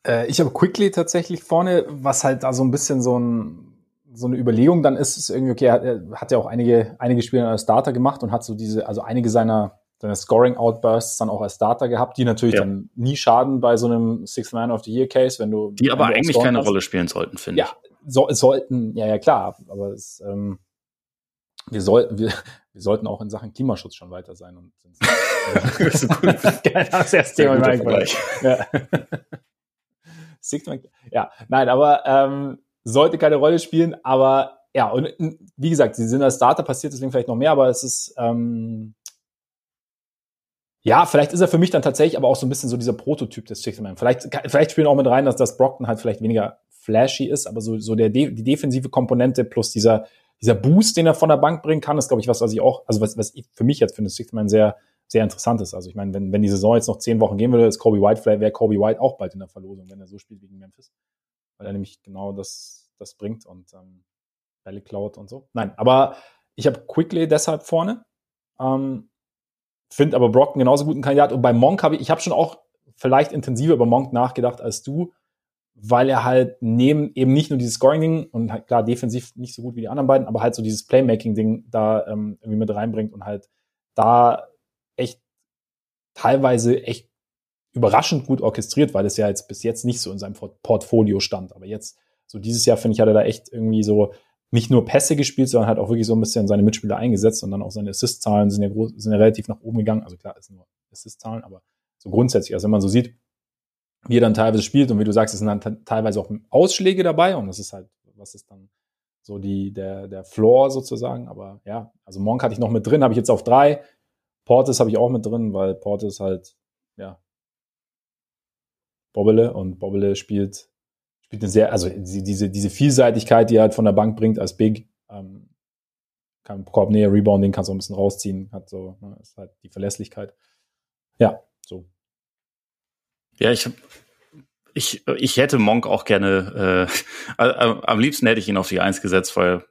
Äh, ich habe Quickly tatsächlich vorne, was halt da so ein bisschen so ein so eine Überlegung dann ist, ist irgendwie, okay, er, er hat ja auch einige, einige Spiele als Starter gemacht und hat so diese, also einige seiner, seiner Scoring-Outbursts dann auch als Starter gehabt, die natürlich ja. dann nie schaden bei so einem Sixth Man of the Year Case, wenn du. Die aber eigentlich keine hast. Rolle spielen sollten, finde ja, ich. Ja, so, sollten, ja, ja, klar, aber es, ähm, wir sollten, wir, wir sollten auch in Sachen Klimaschutz schon weiter sein und äh, das ist das erste Thema im ja. ja, nein, aber ähm, sollte keine Rolle spielen, aber ja, und wie gesagt, sie sind als Starter passiert, deswegen vielleicht noch mehr, aber es ist ähm, ja, vielleicht ist er für mich dann tatsächlich aber auch so ein bisschen so dieser Prototyp des Sixth Man. Vielleicht, vielleicht spielen auch mit rein, dass das Brockton halt vielleicht weniger flashy ist, aber so, so der, die defensive Komponente plus dieser, dieser Boost, den er von der Bank bringen kann, ist, glaube ich, was, was ich auch, also was, was ich für mich jetzt für den Sixth Man sehr, sehr interessant ist. Also ich meine, wenn, wenn die Saison jetzt noch zehn Wochen gehen würde, ist Kobe White, vielleicht wäre Kobe White auch bald in der Verlosung, wenn er so spielt gegen Memphis. Weil er nämlich genau das, das bringt und ähm, Bälle klaut und so. Nein, aber ich habe Quickly deshalb vorne. Ähm, Finde aber Brockton genauso guten Kandidat. Und bei Monk habe ich, ich habe schon auch vielleicht intensiver über Monk nachgedacht als du, weil er halt neben eben nicht nur dieses Scoring-Ding und halt klar defensiv nicht so gut wie die anderen beiden, aber halt so dieses Playmaking-Ding da ähm, irgendwie mit reinbringt und halt da echt teilweise echt überraschend gut orchestriert, weil es ja jetzt bis jetzt nicht so in seinem Portfolio stand. Aber jetzt, so dieses Jahr, finde ich, hat er da echt irgendwie so nicht nur Pässe gespielt, sondern hat auch wirklich so ein bisschen seine Mitspieler eingesetzt und dann auch seine Assist-Zahlen sind ja, groß, sind ja relativ nach oben gegangen. Also klar, es sind nur Assist-Zahlen, aber so grundsätzlich, also wenn man so sieht, wie er dann teilweise spielt und wie du sagst, es sind dann teilweise auch Ausschläge dabei und das ist halt, was ist dann so die, der, der Floor sozusagen. Aber ja, also Monk hatte ich noch mit drin, habe ich jetzt auf drei. Portis habe ich auch mit drin, weil Portis halt, ja, Bobbele und Bobbele spielt, spielt eine sehr, also diese, diese Vielseitigkeit, die er halt von der Bank bringt als Big, ähm, kann Korb näher Rebounding, kannst du ein bisschen rausziehen, hat so, ne, ist halt die Verlässlichkeit. Ja, so ja, ich ich, ich hätte Monk auch gerne, äh, am liebsten hätte ich ihn auf die Eins gesetzt, weil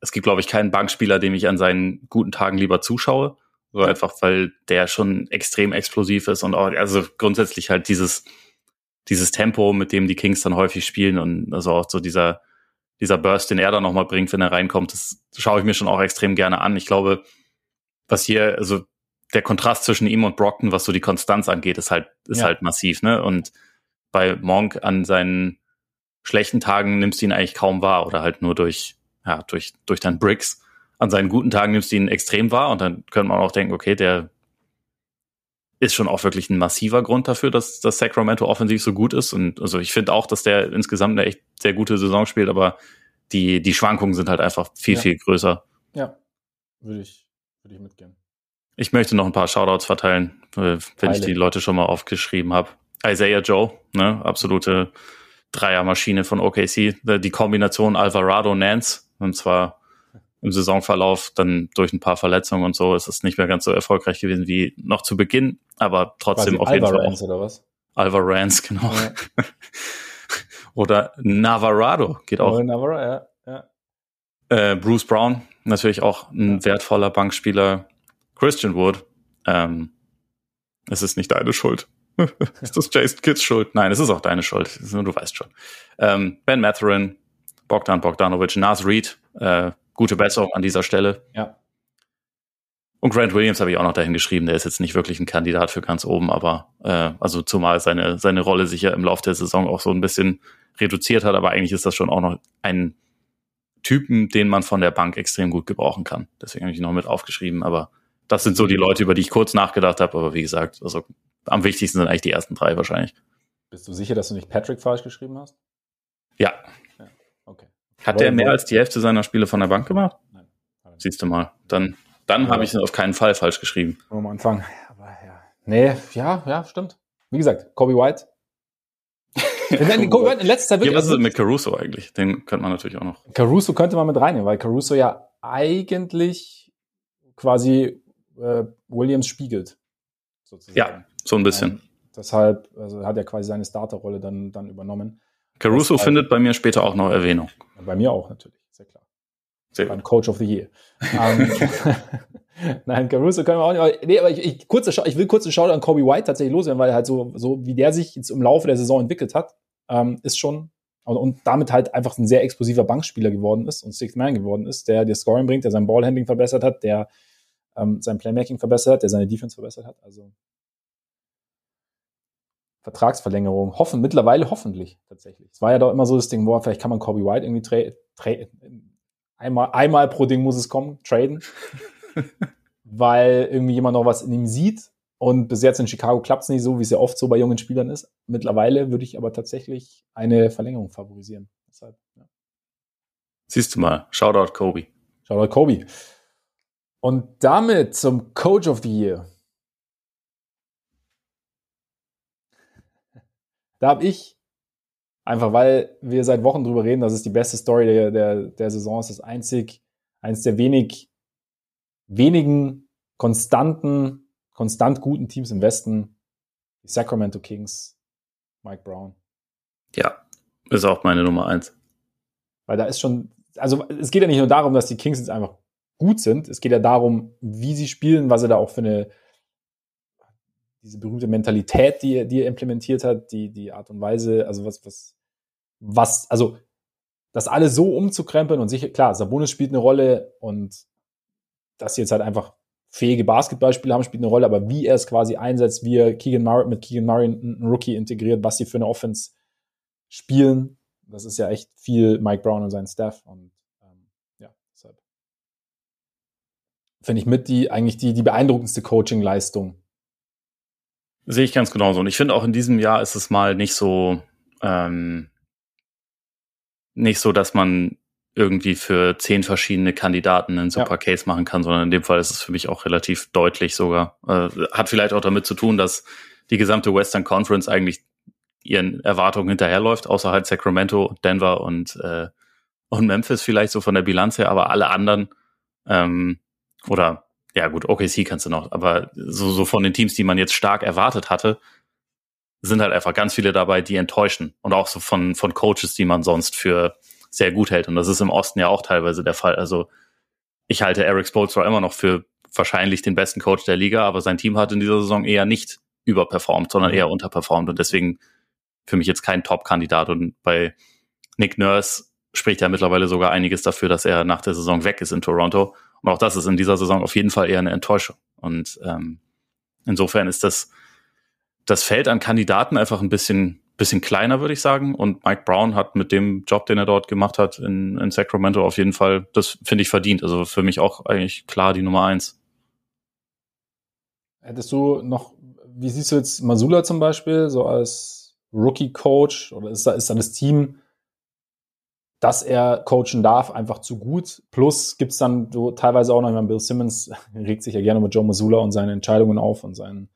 es gibt, glaube ich, keinen Bankspieler, dem ich an seinen guten Tagen lieber zuschaue. So einfach, weil der schon extrem explosiv ist und auch, also grundsätzlich halt dieses, dieses Tempo, mit dem die Kings dann häufig spielen und also auch so dieser, dieser Burst, den er dann nochmal bringt, wenn er reinkommt, das schaue ich mir schon auch extrem gerne an. Ich glaube, was hier, also der Kontrast zwischen ihm und Brockton, was so die Konstanz angeht, ist halt, ist ja. halt massiv, ne? Und bei Monk an seinen schlechten Tagen nimmst du ihn eigentlich kaum wahr oder halt nur durch, ja, durch, durch deinen Bricks. An seinen guten Tagen nimmst du ihn extrem wahr und dann könnte man auch denken, okay, der ist schon auch wirklich ein massiver Grund dafür, dass das Sacramento offensiv so gut ist. Und also ich finde auch, dass der insgesamt eine echt sehr gute Saison spielt, aber die, die Schwankungen sind halt einfach viel, ja. viel größer. Ja, würde ich, würde ich mitgehen. Ich möchte noch ein paar Shoutouts verteilen, wenn Heile. ich die Leute schon mal aufgeschrieben habe. Isaiah Joe, ne, absolute Dreiermaschine von OKC. Die Kombination Alvarado-Nance, und zwar im Saisonverlauf dann durch ein paar Verletzungen und so ist es nicht mehr ganz so erfolgreich gewesen wie noch zu Beginn, aber trotzdem auf jeden Fall. Auch. oder was? Alvarance, genau. Ja. oder Navarado geht auch. Oh, Navarro, ja, ja. Äh, Bruce Brown, natürlich auch ein ja. wertvoller Bankspieler. Christian Wood, ähm, es ist nicht deine Schuld. ist das Jason Kitts Schuld? Nein, es ist auch deine Schuld. Du weißt schon. Ähm, ben Matherin, Bogdan Bogdanovic, Nas Reed, äh, gute Besserung an dieser Stelle. Ja. Und Grant Williams habe ich auch noch dahin geschrieben, der ist jetzt nicht wirklich ein Kandidat für ganz oben, aber äh, also zumal seine, seine Rolle sich ja im Laufe der Saison auch so ein bisschen reduziert hat, aber eigentlich ist das schon auch noch ein Typen, den man von der Bank extrem gut gebrauchen kann. Deswegen habe ich ihn noch mit aufgeschrieben, aber das sind so die Leute, über die ich kurz nachgedacht habe, aber wie gesagt, also am wichtigsten sind eigentlich die ersten drei wahrscheinlich. Bist du sicher, dass du nicht Patrick falsch geschrieben hast? Ja. ja okay. Hat der mehr als die Hälfte seiner Spiele von der Bank gemacht? Nein. Siehst du mal. Dann, dann ja. habe ich es auf keinen Fall falsch geschrieben. Am Anfang. Aber ja. Nee, ja, ja, stimmt. Wie gesagt, Kobe White. Kobe White in letzter Zeit ja, was ist mit Caruso eigentlich? Den könnte man natürlich auch noch. Caruso könnte man mit reinnehmen, weil Caruso ja eigentlich quasi äh, Williams spiegelt. Sozusagen. Ja, so ein bisschen. Ähm, deshalb also hat er quasi seine Starterrolle dann, dann übernommen. Caruso findet bei mir später auch noch Erwähnung. Bei mir auch natürlich, sehr klar. Sehr Beim Coach of the Year. um, ähm, Nein, Caruso können wir auch nicht. Aber, nee, aber ich, ich, kurze, ich will kurz einen Shoutout an Kobe White tatsächlich loswerden, weil er halt so, so wie der sich jetzt im Laufe der Saison entwickelt hat, ähm, ist schon und, und damit halt einfach ein sehr explosiver Bankspieler geworden ist und Sixth Man geworden ist, der dir Scoring bringt, der sein Ballhandling verbessert hat, der ähm, sein Playmaking verbessert hat, der seine Defense verbessert hat. Also Vertragsverlängerung. Hoffen, mittlerweile hoffentlich tatsächlich. Es war ja doch immer so das Ding, boah, vielleicht kann man Kobe White irgendwie tra tra einmal, einmal pro Ding muss es kommen, traden. weil irgendwie jemand noch was in ihm sieht. Und bis jetzt in Chicago klappt es nicht so, wie es ja oft so bei jungen Spielern ist. Mittlerweile würde ich aber tatsächlich eine Verlängerung favorisieren. Deshalb, ja. Siehst du mal, Shoutout Kobe. Shoutout Kobe. Und damit zum Coach of the Year. Da habe ich, einfach weil wir seit Wochen drüber reden, dass es die beste Story der, der, der Saison ist, das einzig, eines der wenig, wenigen konstanten, konstant guten Teams im Westen, die Sacramento Kings, Mike Brown. Ja, ist auch meine Nummer eins. Weil da ist schon, also es geht ja nicht nur darum, dass die Kings jetzt einfach gut sind. Es geht ja darum, wie sie spielen, was er da auch für eine diese berühmte Mentalität, die er, die er implementiert hat, die, die Art und Weise, also was, was, was, also das alles so umzukrempeln und sicher, klar, Sabonis spielt eine Rolle und dass sie jetzt halt einfach fähige Basketballspieler haben, spielt eine Rolle, aber wie er es quasi einsetzt, wie er Keegan Murray mit Keegan Murray einen Rookie integriert, was sie für eine Offense spielen, das ist ja echt viel Mike Brown und sein Staff und ähm, ja, deshalb finde ich mit die eigentlich die, die beeindruckendste Coaching-Leistung Sehe ich ganz genauso. Und ich finde auch in diesem Jahr ist es mal nicht so, ähm, nicht so, dass man irgendwie für zehn verschiedene Kandidaten einen super ja. Case machen kann, sondern in dem Fall ist es für mich auch relativ deutlich sogar. Äh, hat vielleicht auch damit zu tun, dass die gesamte Western Conference eigentlich ihren Erwartungen hinterherläuft, außer halt Sacramento, Denver und, äh, und Memphis vielleicht so von der Bilanz her, aber alle anderen ähm, oder ja gut, OKC kannst du noch, aber so, so von den Teams, die man jetzt stark erwartet hatte, sind halt einfach ganz viele dabei, die enttäuschen. Und auch so von, von Coaches, die man sonst für sehr gut hält. Und das ist im Osten ja auch teilweise der Fall. Also ich halte Eric Spoelstra immer noch für wahrscheinlich den besten Coach der Liga, aber sein Team hat in dieser Saison eher nicht überperformt, sondern eher unterperformt. Und deswegen für mich jetzt kein Top-Kandidat. Und bei Nick Nurse spricht ja mittlerweile sogar einiges dafür, dass er nach der Saison weg ist in Toronto. Und auch das ist in dieser Saison auf jeden Fall eher eine Enttäuschung. Und ähm, insofern ist das, das Feld an Kandidaten einfach ein bisschen, bisschen kleiner, würde ich sagen. Und Mike Brown hat mit dem Job, den er dort gemacht hat in, in Sacramento, auf jeden Fall, das finde ich verdient. Also für mich auch eigentlich klar die Nummer eins. Hättest du noch, wie siehst du jetzt Masula zum Beispiel, so als Rookie-Coach? Oder ist da, ist da das Team dass er coachen darf, einfach zu gut. Plus gibt es dann so teilweise auch noch jemand, Bill Simmons regt sich ja gerne mit Joe Masula und seine Entscheidungen auf und sein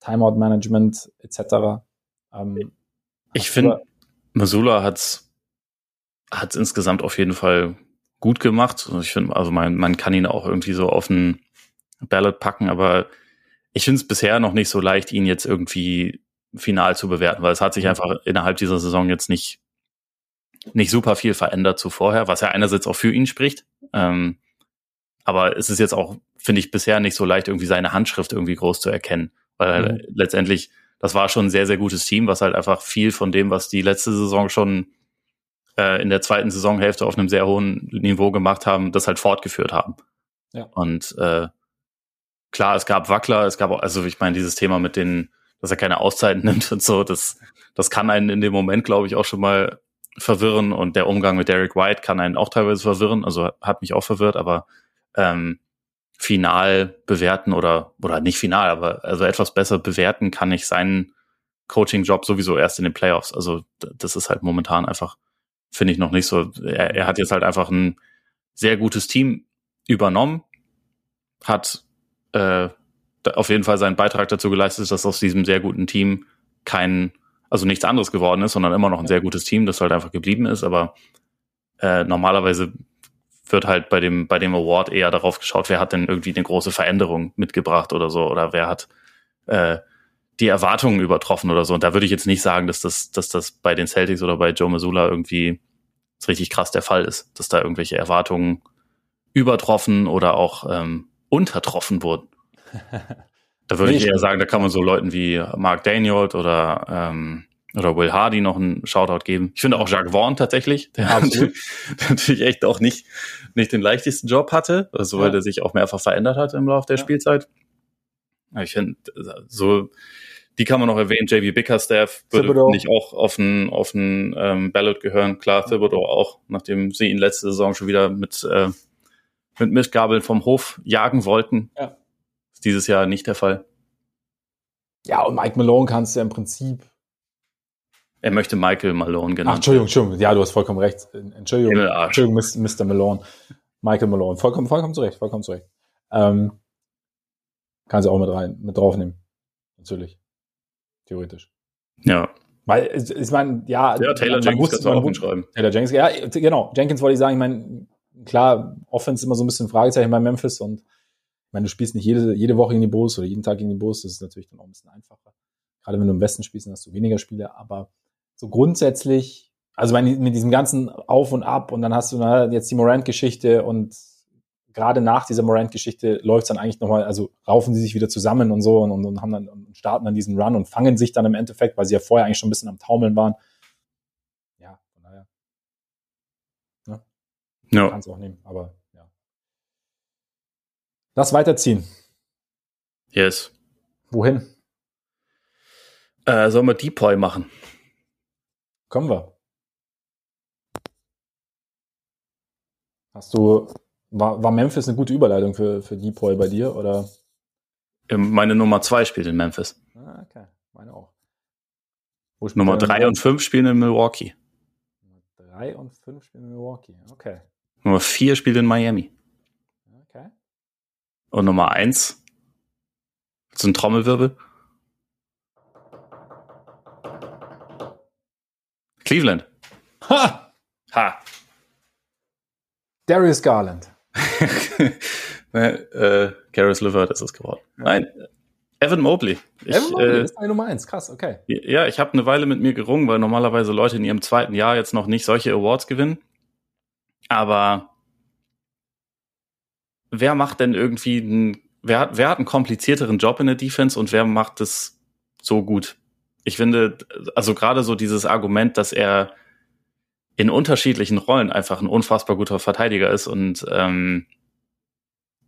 Timeout-Management etc. Ähm, ich finde, Masula hat's hat's insgesamt auf jeden Fall gut gemacht. Also ich finde, also man, man kann ihn auch irgendwie so auf ein Ballot packen, aber ich finde es bisher noch nicht so leicht, ihn jetzt irgendwie final zu bewerten, weil es hat sich mhm. einfach innerhalb dieser Saison jetzt nicht nicht super viel verändert zu vorher, was ja einerseits auch für ihn spricht. Ähm, aber es ist jetzt auch, finde ich, bisher nicht so leicht, irgendwie seine Handschrift irgendwie groß zu erkennen. Weil mhm. letztendlich, das war schon ein sehr, sehr gutes Team, was halt einfach viel von dem, was die letzte Saison schon äh, in der zweiten Saisonhälfte auf einem sehr hohen Niveau gemacht haben, das halt fortgeführt haben. Ja. Und äh, klar, es gab Wackler, es gab auch, also ich meine, dieses Thema mit den, dass er keine Auszeiten nimmt und so, das, das kann einen in dem Moment, glaube ich, auch schon mal verwirren und der Umgang mit Derek White kann einen auch teilweise verwirren, also hat mich auch verwirrt, aber ähm, final bewerten oder oder nicht final, aber also etwas besser bewerten kann ich seinen Coaching-Job sowieso erst in den Playoffs. Also das ist halt momentan einfach, finde ich noch nicht so. Er, er hat jetzt halt einfach ein sehr gutes Team übernommen, hat äh, auf jeden Fall seinen Beitrag dazu geleistet, dass aus diesem sehr guten Team kein also nichts anderes geworden ist, sondern immer noch ein sehr gutes Team, das halt einfach geblieben ist. Aber äh, normalerweise wird halt bei dem, bei dem Award eher darauf geschaut, wer hat denn irgendwie eine große Veränderung mitgebracht oder so, oder wer hat äh, die Erwartungen übertroffen oder so. Und da würde ich jetzt nicht sagen, dass das, dass das bei den Celtics oder bei Joe Missoula irgendwie richtig krass der Fall ist, dass da irgendwelche Erwartungen übertroffen oder auch ähm, untertroffen wurden. Da würde nee, ich eher sagen, da kann man so Leuten wie Mark Daniel oder ähm, oder Will Hardy noch einen Shoutout geben. Ich finde auch Jacques Vaughn tatsächlich, der natürlich echt auch nicht, nicht den leichtesten Job hatte, also weil ja. der sich auch mehrfach verändert hat im Laufe der ja. Spielzeit. Ich finde, so, die kann man noch erwähnen. JB Bickerstaff würde Thibodeau. nicht auch auf einen, auf einen ähm, Ballot gehören. Klar, Thibodeau auch, nachdem sie ihn letzte Saison schon wieder mit, äh, mit Mistgabeln vom Hof jagen wollten. Ja. Ist dieses Jahr nicht der Fall. Ja, und Mike Malone kannst du ja im Prinzip er möchte Michael Malone genannt. Ach, Entschuldigung, Entschuldigung. Ja, du hast vollkommen recht. Entschuldigung, Entschuldigung, Mr. Malone. Michael Malone. Vollkommen, vollkommen zurecht, vollkommen zurecht. Ähm, kann sie auch mit rein, mit draufnehmen. Natürlich. Theoretisch. Ja. Weil, ich meine, ja. Ja, Taylor man, Jenkins kannst du auch hinschreiben. Taylor Jenkins, ja, genau. Jenkins wollte ich sagen, ich meine, klar, Offense immer so ein bisschen ein Fragezeichen bei Memphis und ich meine, du spielst nicht jede, jede Woche gegen die Bulls oder jeden Tag gegen die Bulls, das ist natürlich dann auch ein bisschen einfacher. Gerade wenn du im Westen spielst, dann hast du weniger Spiele, aber so grundsätzlich, also mit diesem ganzen Auf und Ab und dann hast du na, jetzt die Morant-Geschichte und gerade nach dieser Morant-Geschichte läuft es dann eigentlich nochmal, also raufen sie sich wieder zusammen und so und, und, und haben dann und starten dann diesen Run und fangen sich dann im Endeffekt, weil sie ja vorher eigentlich schon ein bisschen am Taumeln waren. Ja, von daher. Ne? Ja. Kann es auch nehmen, aber. Lass weiterziehen. Yes. Wohin? Äh, sollen wir Depoy machen? Kommen wir. Hast du, war, war Memphis eine gute Überleitung für, für Depoy bei dir, oder? Ähm, meine Nummer zwei spielt in Memphis. Ah, okay. Meine auch. Nummer drei und fünf spielen in Milwaukee. Nummer drei und fünf spielen in Milwaukee, okay. Nummer vier spielt in Miami. Und Nummer eins, so ein Trommelwirbel, Cleveland. Ha! Ha! Darius Garland. äh, Caris LeVert ist es geworden. Nein, Evan Mobley. Ich, Evan Mobley äh, ist deine Nummer eins. Krass, okay. Ja, ich habe eine Weile mit mir gerungen, weil normalerweise Leute in ihrem zweiten Jahr jetzt noch nicht solche Awards gewinnen. Aber wer macht denn irgendwie einen, wer hat, wer hat einen komplizierteren Job in der Defense und wer macht es so gut? ich finde, also gerade so dieses Argument, dass er in unterschiedlichen Rollen einfach ein unfassbar guter Verteidiger ist und ähm,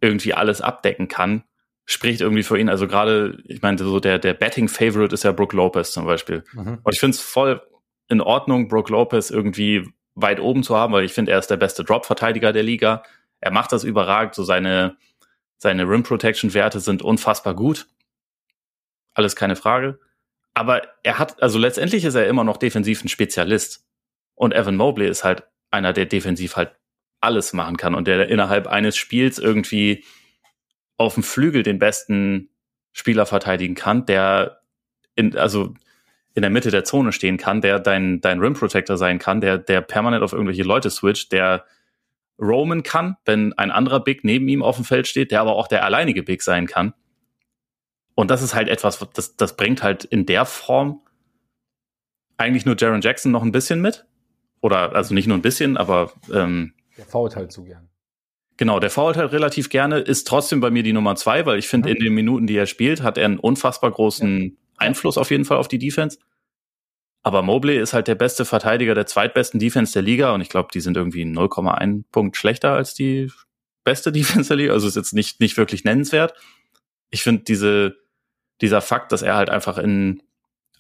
irgendwie alles abdecken kann, spricht irgendwie für ihn. Also gerade, ich meine, so der, der Betting-Favorite ist ja Brook Lopez zum Beispiel. Mhm. Und ich finde es voll in Ordnung, Brook Lopez irgendwie weit oben zu haben, weil ich finde, er ist der beste Drop-Verteidiger der Liga. Er macht das überragend, so seine, seine Rim-Protection-Werte sind unfassbar gut. Alles keine Frage. Aber er hat, also letztendlich ist er immer noch defensiv ein Spezialist. Und Evan Mobley ist halt einer, der defensiv halt alles machen kann und der innerhalb eines Spiels irgendwie auf dem Flügel den besten Spieler verteidigen kann, der in, also in der Mitte der Zone stehen kann, der dein, dein Rim Protector sein kann, der, der permanent auf irgendwelche Leute switcht, der roamen kann, wenn ein anderer Big neben ihm auf dem Feld steht, der aber auch der alleinige Big sein kann. Und das ist halt etwas, das, das bringt halt in der Form eigentlich nur Jaron Jackson noch ein bisschen mit. Oder also nicht nur ein bisschen, aber ähm, der fault halt zu gern. Genau, der fault halt relativ gerne, ist trotzdem bei mir die Nummer zwei, weil ich finde, mhm. in den Minuten, die er spielt, hat er einen unfassbar großen ja. Einfluss auf jeden Fall auf die Defense. Aber Mobley ist halt der beste Verteidiger der zweitbesten Defense der Liga und ich glaube, die sind irgendwie 0,1 Punkt schlechter als die beste Defense der Liga. Also ist jetzt nicht, nicht wirklich nennenswert. Ich finde diese, dieser Fakt, dass er halt einfach in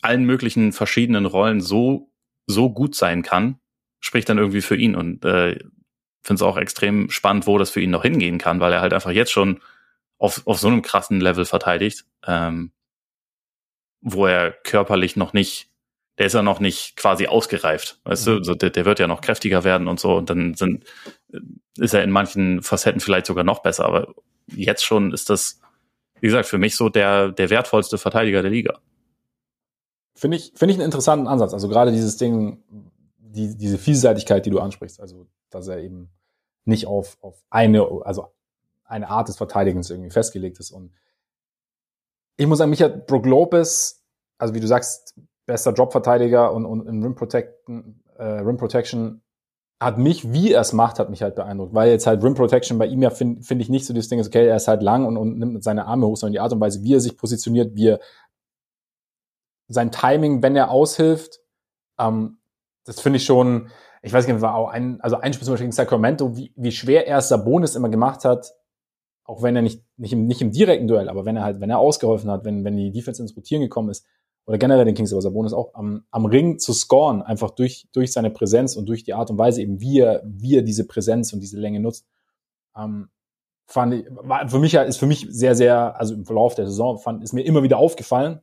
allen möglichen verschiedenen Rollen so, so gut sein kann, spricht dann irgendwie für ihn und äh, finde es auch extrem spannend, wo das für ihn noch hingehen kann, weil er halt einfach jetzt schon auf, auf so einem krassen Level verteidigt, ähm, wo er körperlich noch nicht, der ist ja noch nicht quasi ausgereift, weißt mhm. du, also der, der wird ja noch kräftiger werden und so und dann sind, ist er in manchen Facetten vielleicht sogar noch besser, aber jetzt schon ist das wie gesagt, für mich so der, der wertvollste Verteidiger der Liga. Finde ich, finde ich einen interessanten Ansatz. Also gerade dieses Ding, die, diese Vielseitigkeit, die du ansprichst, also dass er eben nicht auf, auf eine, also eine Art des Verteidigens irgendwie festgelegt ist. Und ich muss sagen, mich hat Brook Lopez, also wie du sagst, bester Jobverteidiger und, und in Rim, Protection, äh, Rim Protection hat mich, wie er es macht, hat mich halt beeindruckt. Weil jetzt halt Rim Protection bei ihm ja finde find ich nicht so das Ding ist, okay, er ist halt lang und, und nimmt seine Arme hoch, sondern die Art und Weise, wie er sich positioniert, wie er sein Timing, wenn er aushilft, ähm, das finde ich schon, ich weiß nicht, war auch ein, also ein Spiel zum Beispiel gegen Sacramento, wie, wie schwer er Sabonis immer gemacht hat, auch wenn er nicht, nicht im, nicht im direkten Duell, aber wenn er halt, wenn er ausgeholfen hat, wenn, wenn die Defense ins Rotieren gekommen ist, oder generell den Kings, aber Sabonis auch am, am Ring zu scoren, einfach durch, durch seine Präsenz und durch die Art und Weise eben, wie er, wie er diese Präsenz und diese Länge nutzt, ähm, fand ich, war für mich, ist für mich sehr, sehr, also im Verlauf der Saison fand, ist mir immer wieder aufgefallen.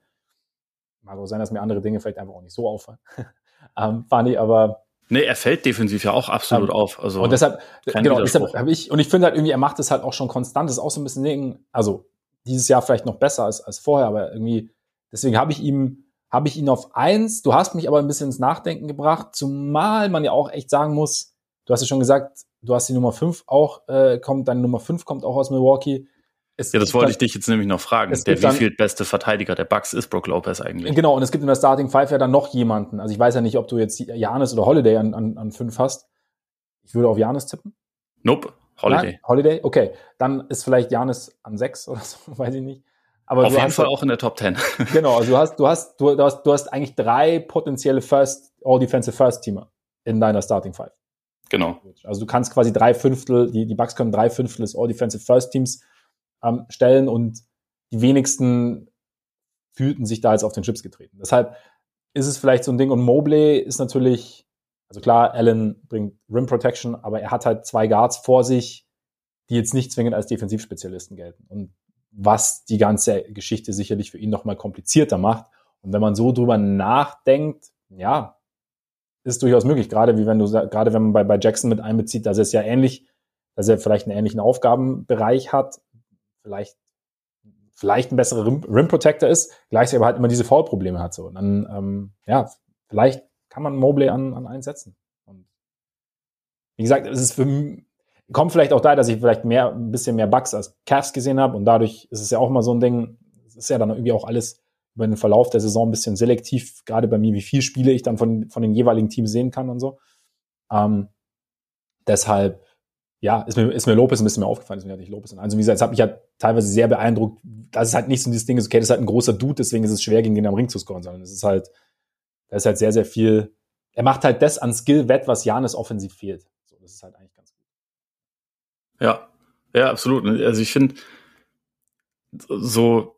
Mag auch sein, dass mir andere Dinge vielleicht einfach auch nicht so auffallen. ähm, fand ich aber, Nee, er fällt defensiv ja auch absolut um, auf. Also und deshalb, genau, deshalb habe ich, und ich finde halt irgendwie, er macht es halt auch schon konstant, das ist auch so ein bisschen also dieses Jahr vielleicht noch besser als, als vorher, aber irgendwie, deswegen habe ich ihm, habe ich ihn auf eins. Du hast mich aber ein bisschen ins Nachdenken gebracht, zumal man ja auch echt sagen muss, du hast ja schon gesagt, du hast die Nummer fünf auch, äh, kommt, deine Nummer fünf kommt auch aus Milwaukee. Es ja, das wollte dann, ich dich jetzt nämlich noch fragen. Der wie viel beste Verteidiger der Bucks ist Brook Lopez eigentlich? Genau, und es gibt in der Starting Five ja dann noch jemanden. Also ich weiß ja nicht, ob du jetzt Janis oder Holiday an, an, an fünf hast. Ich würde auf Janis tippen. Nope, Holiday. Nein? Holiday, okay. Dann ist vielleicht Janis an sechs oder so, weiß ich nicht. Aber auf jeden Fall auch in der Top Ten. genau, also du hast, du hast, du, du hast, du hast eigentlich drei potenzielle First, All-Defensive First-Teamer in deiner Starting Five. Genau. Also du kannst quasi drei Fünftel, die, die Bucks können drei Fünftel des All-Defensive First-Teams ähm, stellen und die wenigsten fühlten sich da jetzt auf den Chips getreten. Deshalb ist es vielleicht so ein Ding und Mobley ist natürlich, also klar, Allen bringt Rim Protection, aber er hat halt zwei Guards vor sich, die jetzt nicht zwingend als Defensivspezialisten gelten und was die ganze Geschichte sicherlich für ihn nochmal komplizierter macht. Und wenn man so drüber nachdenkt, ja, ist durchaus möglich, gerade wie wenn du, gerade wenn man bei, bei Jackson mit einbezieht, dass er es ja ähnlich, dass er vielleicht einen ähnlichen Aufgabenbereich hat, vielleicht vielleicht ein besserer Rim, Rim Protector ist, gleichzeitig aber halt immer diese Foul-Probleme hat. So. Und dann, ähm, ja, vielleicht kann man Mobley an, an einsetzen. Und wie gesagt, es ist für kommt vielleicht auch da, dass ich vielleicht mehr, ein bisschen mehr Bugs als Cavs gesehen habe und dadurch ist es ja auch mal so ein Ding, es ist ja dann irgendwie auch alles über den Verlauf der Saison ein bisschen selektiv, gerade bei mir, wie viel Spiele ich dann von, von den jeweiligen Teams sehen kann und so. Ähm, deshalb ja, ist mir, ist mir Lopez ein bisschen mehr aufgefallen, deswegen hatte ich Lopez. Also wie gesagt, es hat mich ja teilweise sehr beeindruckt, dass es halt nicht so dieses Ding ist, okay, das ist halt ein großer Dude, deswegen ist es schwer, gegen den am Ring zu scoren, sondern es ist halt, da ist halt sehr, sehr viel, er macht halt das an Skill wett, was Janis offensiv fehlt. So, das ist halt eigentlich ganz. Ja, ja, absolut. Also ich finde, so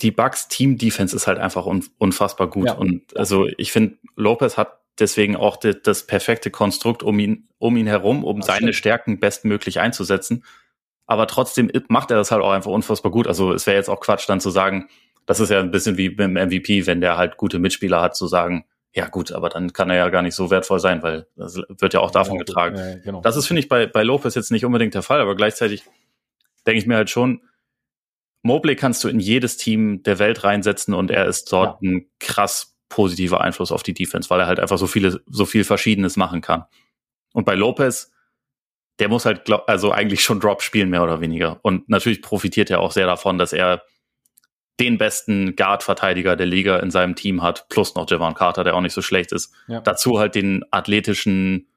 die Bucks Team Defense ist halt einfach unfassbar gut. Ja. Und also ich finde, Lopez hat deswegen auch de, das perfekte Konstrukt um ihn, um ihn herum, um das seine stimmt. Stärken bestmöglich einzusetzen. Aber trotzdem macht er das halt auch einfach unfassbar gut. Also es wäre jetzt auch Quatsch, dann zu sagen, das ist ja ein bisschen wie beim MVP, wenn der halt gute Mitspieler hat, zu sagen, ja gut, aber dann kann er ja gar nicht so wertvoll sein, weil das wird ja auch davon ja, getragen. Ja, genau. Das ist, finde ich, bei, bei Lopez jetzt nicht unbedingt der Fall, aber gleichzeitig denke ich mir halt schon, Mobley kannst du in jedes Team der Welt reinsetzen und er ist dort ja. ein krass positiver Einfluss auf die Defense, weil er halt einfach so viele, so viel Verschiedenes machen kann. Und bei Lopez, der muss halt, glaub, also eigentlich schon Drop spielen, mehr oder weniger. Und natürlich profitiert er auch sehr davon, dass er den besten Guard-Verteidiger der Liga in seinem Team hat, plus noch Javon Carter, der auch nicht so schlecht ist. Ja. Dazu halt den athletischen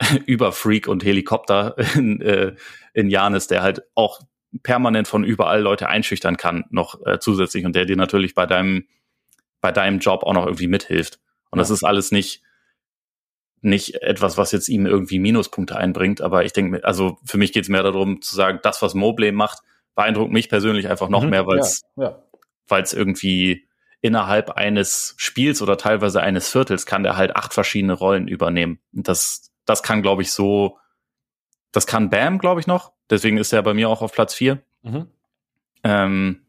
Überfreak und Helikopter in, äh, in Janis, der halt auch permanent von überall Leute einschüchtern kann, noch äh, zusätzlich und der dir natürlich bei deinem bei deinem Job auch noch irgendwie mithilft. Und ja. das ist alles nicht, nicht etwas, was jetzt ihm irgendwie Minuspunkte einbringt. Aber ich denke, also für mich geht es mehr darum zu sagen, das, was Mobley macht, beeindruckt mich persönlich einfach noch mhm, mehr, weil es ja, ja. Weil's irgendwie innerhalb eines Spiels oder teilweise eines Viertels kann der halt acht verschiedene Rollen übernehmen. Und das, das kann, glaube ich, so, das kann Bam, glaube ich, noch. Deswegen ist er bei mir auch auf Platz vier. Mhm. Ähm,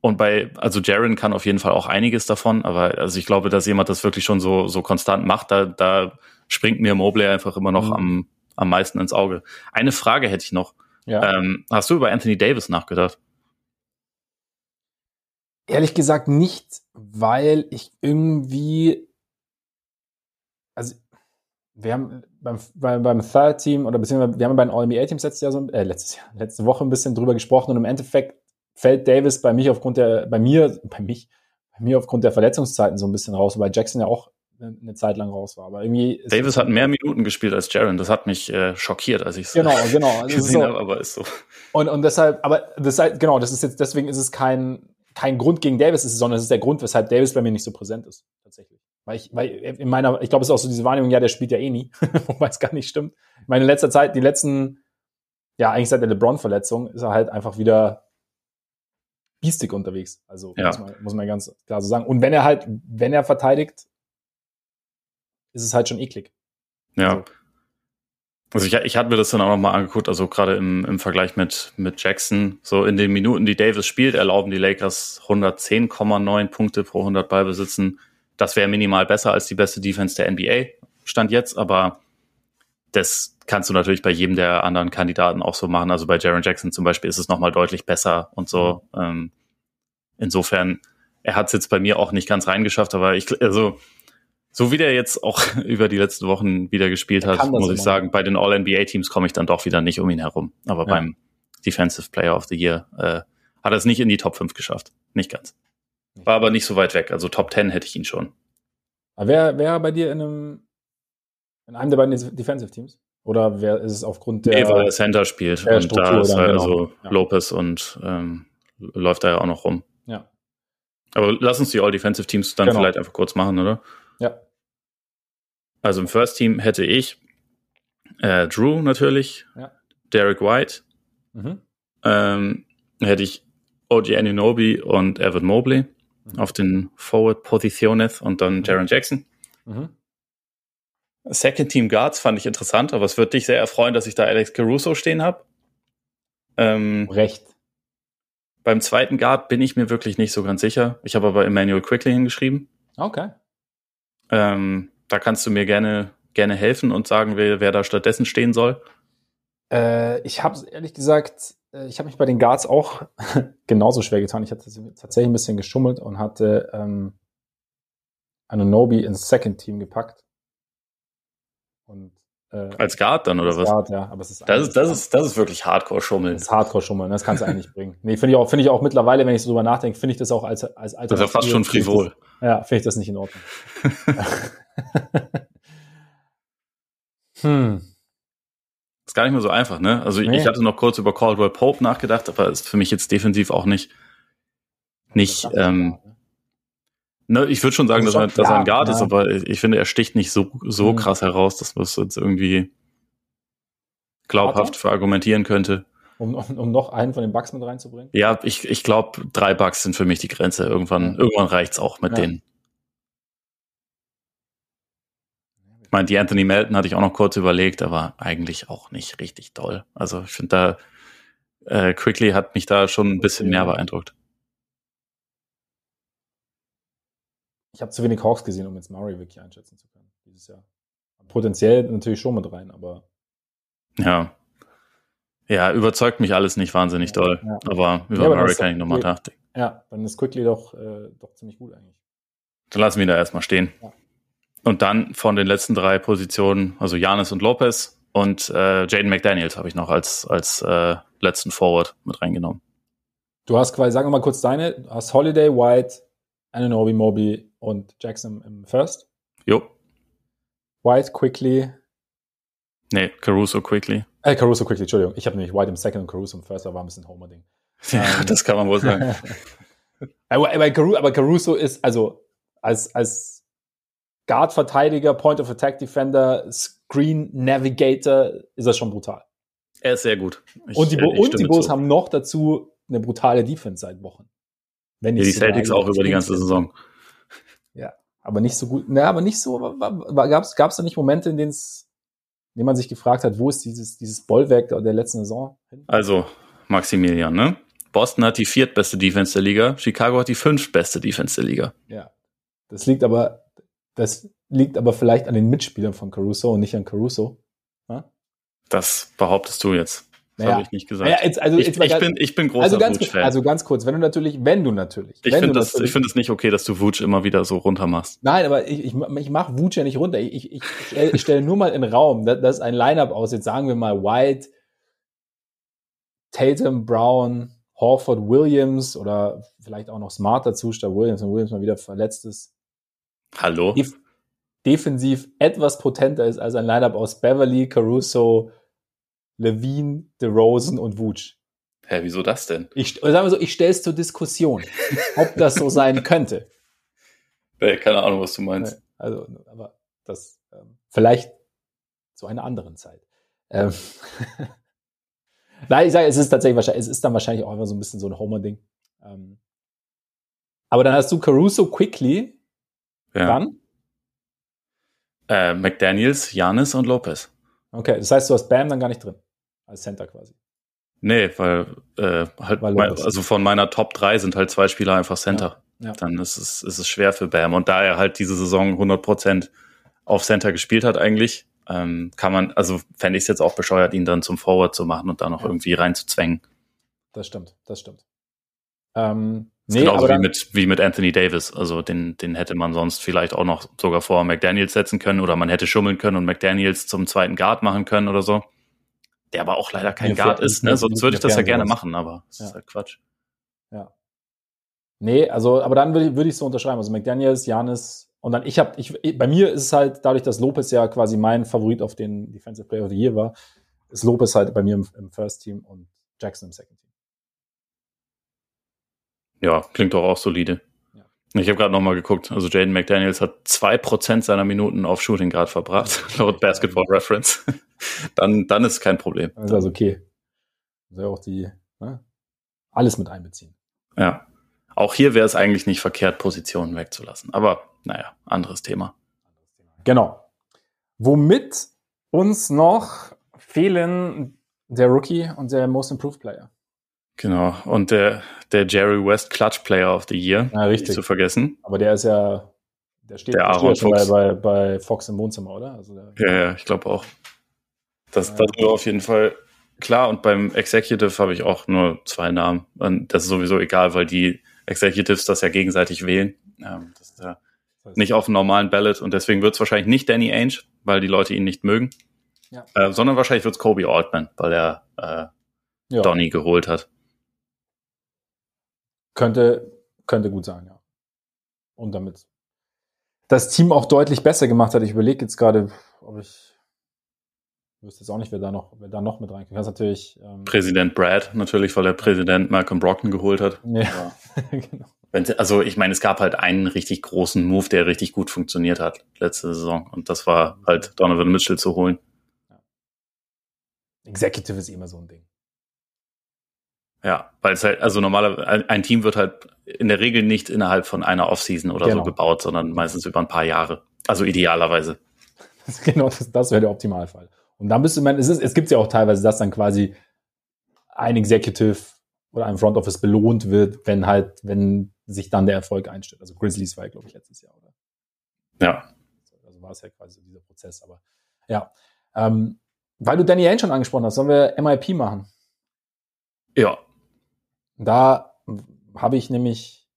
und bei, also Jaren kann auf jeden Fall auch einiges davon, aber also ich glaube, dass jemand das wirklich schon so, so konstant macht, da, da springt mir Mobley einfach immer noch mhm. am, am meisten ins Auge. Eine Frage hätte ich noch. Ja. Ähm, hast du über Anthony Davis nachgedacht? Ehrlich gesagt nicht, weil ich irgendwie, also wir haben beim, beim, beim Third Team oder beziehungsweise wir haben bei den All-NBA-Teams letztes Jahr so, äh, letztes Jahr, letzte Woche ein bisschen drüber gesprochen und im Endeffekt fällt Davis bei mich aufgrund der, bei mir, bei mich, bei mir aufgrund der Verletzungszeiten so ein bisschen raus, weil Jackson ja auch eine Zeit lang raus war. Aber irgendwie Davis hat mehr Minuten gespielt als Jaron. Das hat mich äh, schockiert, als ich es genau, genau. gesehen so. habe, aber ist so. Und, und deshalb, aber das genau, das ist jetzt, deswegen ist es kein, kein Grund gegen Davis, sondern es ist der Grund, weshalb Davis bei mir nicht so präsent ist, tatsächlich. Weil ich, weil in meiner, ich glaube, es ist auch so diese Wahrnehmung, ja, der spielt ja eh nie, wobei es gar nicht stimmt. Meine letzter Zeit, die letzten, ja, eigentlich seit der LeBron-Verletzung ist er halt einfach wieder biestig unterwegs. Also Ja. muss, man, muss man ganz klar so sagen. Und wenn er halt, wenn er verteidigt, ist es halt schon eklig. Ja. Also, Also ich, ich hatte mir das dann auch nochmal angeguckt, also gerade im, im Vergleich mit, mit Jackson, so in den Minuten, die Davis spielt, erlauben die Lakers 110,9 Punkte pro 100 Ballbesitzen. Das wäre minimal besser als die beste Defense der NBA, stand jetzt, aber das kannst du natürlich bei jedem der anderen Kandidaten auch so machen. Also bei Jaron Jackson zum Beispiel ist es nochmal deutlich besser und so. Ähm, insofern, er hat es jetzt bei mir auch nicht ganz reingeschafft, aber ich, also so wie der jetzt auch über die letzten Wochen wieder gespielt hat, muss ich immer. sagen, bei den All-NBA-Teams komme ich dann doch wieder nicht um ihn herum. Aber Ja. beim Defensive Player of the Year äh, hat er es nicht in die Top 5 geschafft. Nicht ganz. War aber nicht so weit weg. Also Top 10 hätte ich ihn schon. aber wer wäre bei dir in einem, in einem der beiden Defensive Teams? Oder wer ist es aufgrund der, nee, weil er Center spielt. und Struktur da ist halt genau. also Ja. Lopez und ähm, läuft da ja auch noch rum. ja, Aber lass uns die All-Defensive Teams dann Genau. vielleicht einfach kurz machen, oder? Also im First Team hätte ich äh, Drew natürlich, Ja. Derek White, mhm. ähm, hätte ich OG Anunoby und Evan Mobley Mhm. auf den Forward Positiones und dann Mhm. Jaron Jackson. Mhm. Second Team Guards fand ich interessant, aber es wird dich sehr erfreuen, dass ich da Alex Caruso stehen habe. Ähm, recht. beim zweiten Guard bin ich mir wirklich nicht so ganz sicher. Ich habe aber Emmanuel Quickly hingeschrieben. Okay. Ähm, da kannst du mir gerne, gerne helfen und sagen, wer, wer da stattdessen stehen soll. Äh, ich habe ehrlich gesagt, äh, ich habe mich bei den Guards auch genauso schwer getan. Ich hatte tatsächlich ein bisschen geschummelt und hatte ähm, Anunobi ins Second Team gepackt. Und äh, Als Guard dann, oder als was? Guard, ja, aber es ist Das ist, das ist, das ist wirklich Hardcore-Schummeln. das ist Hardcore-Schummeln, das kannst du eigentlich nicht bringen. Nee, finde ich auch, finde ich auch mittlerweile, wenn ich so drüber nachdenke, finde ich das auch als, als Das ist ja fast schon frivol. Ja, finde ich das nicht in Ordnung. hm. Ist gar nicht mehr so einfach, ne? Also Nee. ich hatte noch kurz über Caldwell Pope nachgedacht, aber ist für mich jetzt defensiv auch nicht, nicht, ähm, ne, ich würde schon sagen, Das dass ist er, dass er ein Guard ist, ja. aber ich finde, er sticht nicht so, so Mhm. krass heraus, dass man es jetzt irgendwie glaubhaft verargumentieren könnte. Um, um, um noch einen von den Bugs mit reinzubringen. Ja, ich, ich glaube, drei Bucks sind für mich die Grenze. Irgendwann, Ja. irgendwann reicht's auch mit Ja. denen. Ich meine, die Anthony Melton hatte ich auch noch kurz überlegt, aber eigentlich auch nicht richtig doll. Also ich finde da, äh, Quickly hat mich da schon ein bisschen mehr beeindruckt. Ich habe zu wenig Hawks gesehen, um jetzt Murray wirklich einschätzen zu können dieses Jahr. Potenziell natürlich schon mit rein, aber Ja. Ja, überzeugt mich alles nicht wahnsinnig doll. Ja. Aber über Ja, Murray kann ich nochmal nachdenken. ja, dann ist Quickly doch, äh, doch ziemlich gut eigentlich. Dann lassen wir ihn da erstmal stehen. Ja. Und dann von den letzten drei Positionen, also Janis und Lopez und äh, Jaden McDaniels habe ich noch als, als äh, letzten Forward mit reingenommen. Du hast quasi, sagen wir mal kurz deine, du hast Holiday, White, Ananobi, Moby und Jackson im First. Jo. White, Quickly, Nee, Caruso quickly. Äh, Caruso Quickly, Entschuldigung. Ich habe nämlich White im Second und Caruso im First, da war ein bisschen Homer-Ding. Ja, Ähm. das kann man wohl sagen. aber, aber, Caruso, ist, also als, als Guard-Verteidiger, Point-of-Attack-Defender, Screen-Navigator ist das schon brutal. er ist sehr gut. Ich, und die, Bo und die Bulls zu. haben noch dazu eine brutale Defense seit Wochen. Wenn ja, die Celtics auch über die ganze. Saison. Aber nicht so gut. Ne, aber nicht so. Gab es da nicht Momente, in denen es, in denen man sich gefragt hat, wo ist dieses, dieses Bollwerk der, letzten Saison hin? Also, Maximilian, ne? Boston hat die viertbeste Defense der Liga, Chicago hat die fünftbeste Defense der Liga. Ja. Das liegt aber, das liegt aber vielleicht an den Mitspielern von Caruso und nicht an Caruso. Das behauptest du jetzt. Das Naja. habe ich nicht gesagt. Naja, jetzt, also, ich, jetzt ich, ganz- bin, ich bin großer also ganz, Vooch-Fan. also ganz kurz, wenn du natürlich, wenn du natürlich, ich finde das, ich finde es nicht okay, dass du Vooch immer wieder so runter machst. Nein, aber ich, ich, ich mache Wutsch ja nicht runter. Ich, ich, ich stelle ich stell nur mal in Raum, dass, dass ein Lineup aus, jetzt sagen wir mal White, Tatum, Brown, Horford Williams oder vielleicht auch noch Smart dazu, statt Williams, wenn Williams mal wieder verletzt ist. Hallo? Def defensiv etwas potenter ist als ein Lineup aus Beverly, Caruso, Levine, DeRozan und Vooch. Hä, wieso das denn? Ich, sagen wir so, ich stelle es zur Diskussion, ob das so sein könnte. Keine Ahnung, was du meinst. Also, aber das ähm, vielleicht zu einer anderen Zeit. Ähm Nein, ich sage, es ist tatsächlich wahrscheinlich, es ist dann wahrscheinlich auch einfach so ein bisschen so ein Homer-Ding. Ähm aber dann hast du Caruso quickly. Ja. Dann? Äh, McDaniels, Janis und Lopez. Okay, das heißt, du hast Bam dann gar nicht drin. Als Center quasi. Nee, weil, äh, halt, Weil mein, also von meiner Top 3 sind halt zwei Spieler einfach Center. Ja, ja. Dann ist es, ist es schwer für Bam. Und da er halt diese Saison 100% auf Center gespielt hat eigentlich, ähm, kann man, also fände ich es jetzt auch bescheuert, ihn dann zum Forward zu machen und da noch Ja. irgendwie reinzuzwängen. Das stimmt, das stimmt. Ähm, Das nee, genauso aber wie mit, wie mit Anthony Davis. Also den, den hätte man sonst vielleicht auch noch sogar vor McDaniels setzen können oder man hätte schummeln können und McDaniels zum zweiten Guard machen können oder so. Der aber auch leider kein Mir Guard ist, ne? Sonst würde ich das ja gerne sowas. machen, aber es Ja. ist halt Quatsch. ja. Nee, also, aber dann würde ich, würde ich so unterschreiben. Also McDaniels, Janis und dann ich habe, ich, bei mir ist es halt dadurch, dass Lopez ja quasi mein Favorit auf den Defensive Player of the Year war, ist Lopez halt bei mir im, im First Team und Jackson im Second Team. Ja, klingt doch auch solide. Ich habe gerade nochmal geguckt. Also Jaden McDaniels hat zwei Prozent seiner Minuten auf Shooting Guard verbracht, laut Basketball Reference. dann, dann ist kein Problem. Dann ist also okay. Soll ja auch die, ne? alles mit einbeziehen. Ja. Auch hier wäre es eigentlich nicht verkehrt, Positionen wegzulassen. Aber naja, anderes Thema. Genau. Womit uns noch fehlen der Rookie und der Most Improved Player. Genau. Und der, der Jerry West Clutch Player of the Year, Ja, richtig. nicht zu vergessen. Aber der ist ja, der steht, Der steht Aaron ja schon bei, bei, bei Fox im Wohnzimmer, oder? Also der, Ja, ja, ich glaube auch. Das, Ja. das ist auf jeden Fall klar. Und beim Executive habe ich auch nur zwei Namen. Und das ist sowieso egal, weil die Executives das ja gegenseitig wählen. Ähm, das ist ja nicht auf dem normalen Ballot. Und deswegen wird es wahrscheinlich nicht Danny Ainge, weil die Leute ihn nicht mögen. Ja. Äh, sondern wahrscheinlich wird es Kobe Altman, weil er äh, ja, Donny geholt hat. Könnte, könnte gut sein, ja. Und damit das Team auch deutlich besser gemacht hat. Ich überlege jetzt gerade, ob ich wüsste jetzt auch nicht, wer da noch, wer da noch mit reinkommt. Das ist natürlich ähm, Präsident Brad natürlich, weil er Präsident Malcolm Brockton geholt hat. ja, genau. Wenn, also ich meine, es gab halt einen richtig großen Move, der richtig gut funktioniert hat letzte Saison. Und das war halt Donovan Mitchell zu holen. Executive ist immer so ein Ding. Ja, weil es halt, also normaler, ein Team wird halt in der Regel nicht innerhalb von einer Offseason oder Genau. so gebaut, sondern meistens über ein paar Jahre. Also idealerweise. Genau, das, das wäre der Optimalfall. Und dann bist du, meine, es, ist, es gibt ja auch teilweise, dass dann quasi ein Executive oder ein Front Office belohnt wird, wenn halt, wenn sich dann der Erfolg einstellt. Also Grizzlies war ja, glaube ich, letztes Jahr, oder? Ja. Also war es ja quasi so dieser Prozess, aber ja. Ähm, weil du Danny Ainge schon angesprochen hast, sollen wir MIP machen? Ja. Da habe ich nämlich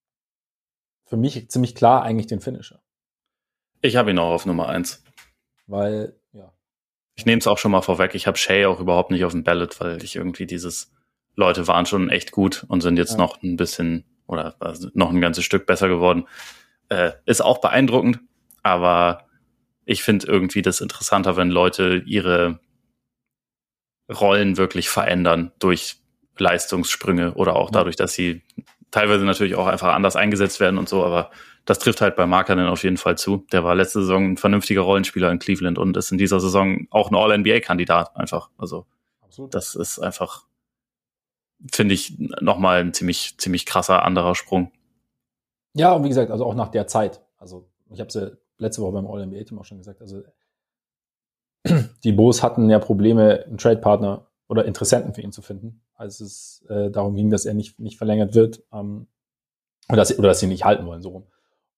für mich ziemlich klar eigentlich den Finisher. Ich habe ihn auch auf Nummer eins. Weil, ja, Ich nehme es auch schon mal vorweg. Ich habe Shay auch überhaupt nicht auf dem Ballot, weil ich irgendwie dieses Leute waren schon echt gut und sind jetzt Ja. noch ein bisschen oder also noch ein ganzes Stück besser geworden. Äh, ist auch beeindruckend, aber ich finde irgendwie das interessanter, wenn Leute ihre Rollen wirklich verändern durch Leistungssprünge oder auch dadurch, dass sie teilweise natürlich auch einfach anders eingesetzt werden und so, aber das trifft halt bei Markanen auf jeden Fall zu. Der war letzte Saison ein vernünftiger Rollenspieler in Cleveland und ist in dieser Saison auch ein All-NBA-Kandidat einfach. Also absolut. das ist einfach, finde ich, nochmal ein ziemlich, ziemlich krasser anderer Sprung. Ja, und wie gesagt, also auch nach der Zeit. Also ich habe es ja letzte Woche beim All-NBA-Team auch schon gesagt. Also die Bulls hatten ja Probleme, einen Trade-Partner oder Interessenten für ihn zu finden, als es äh, darum ging, dass er nicht, nicht verlängert wird ähm, oder, dass sie, oder dass sie ihn nicht halten wollen, so rum.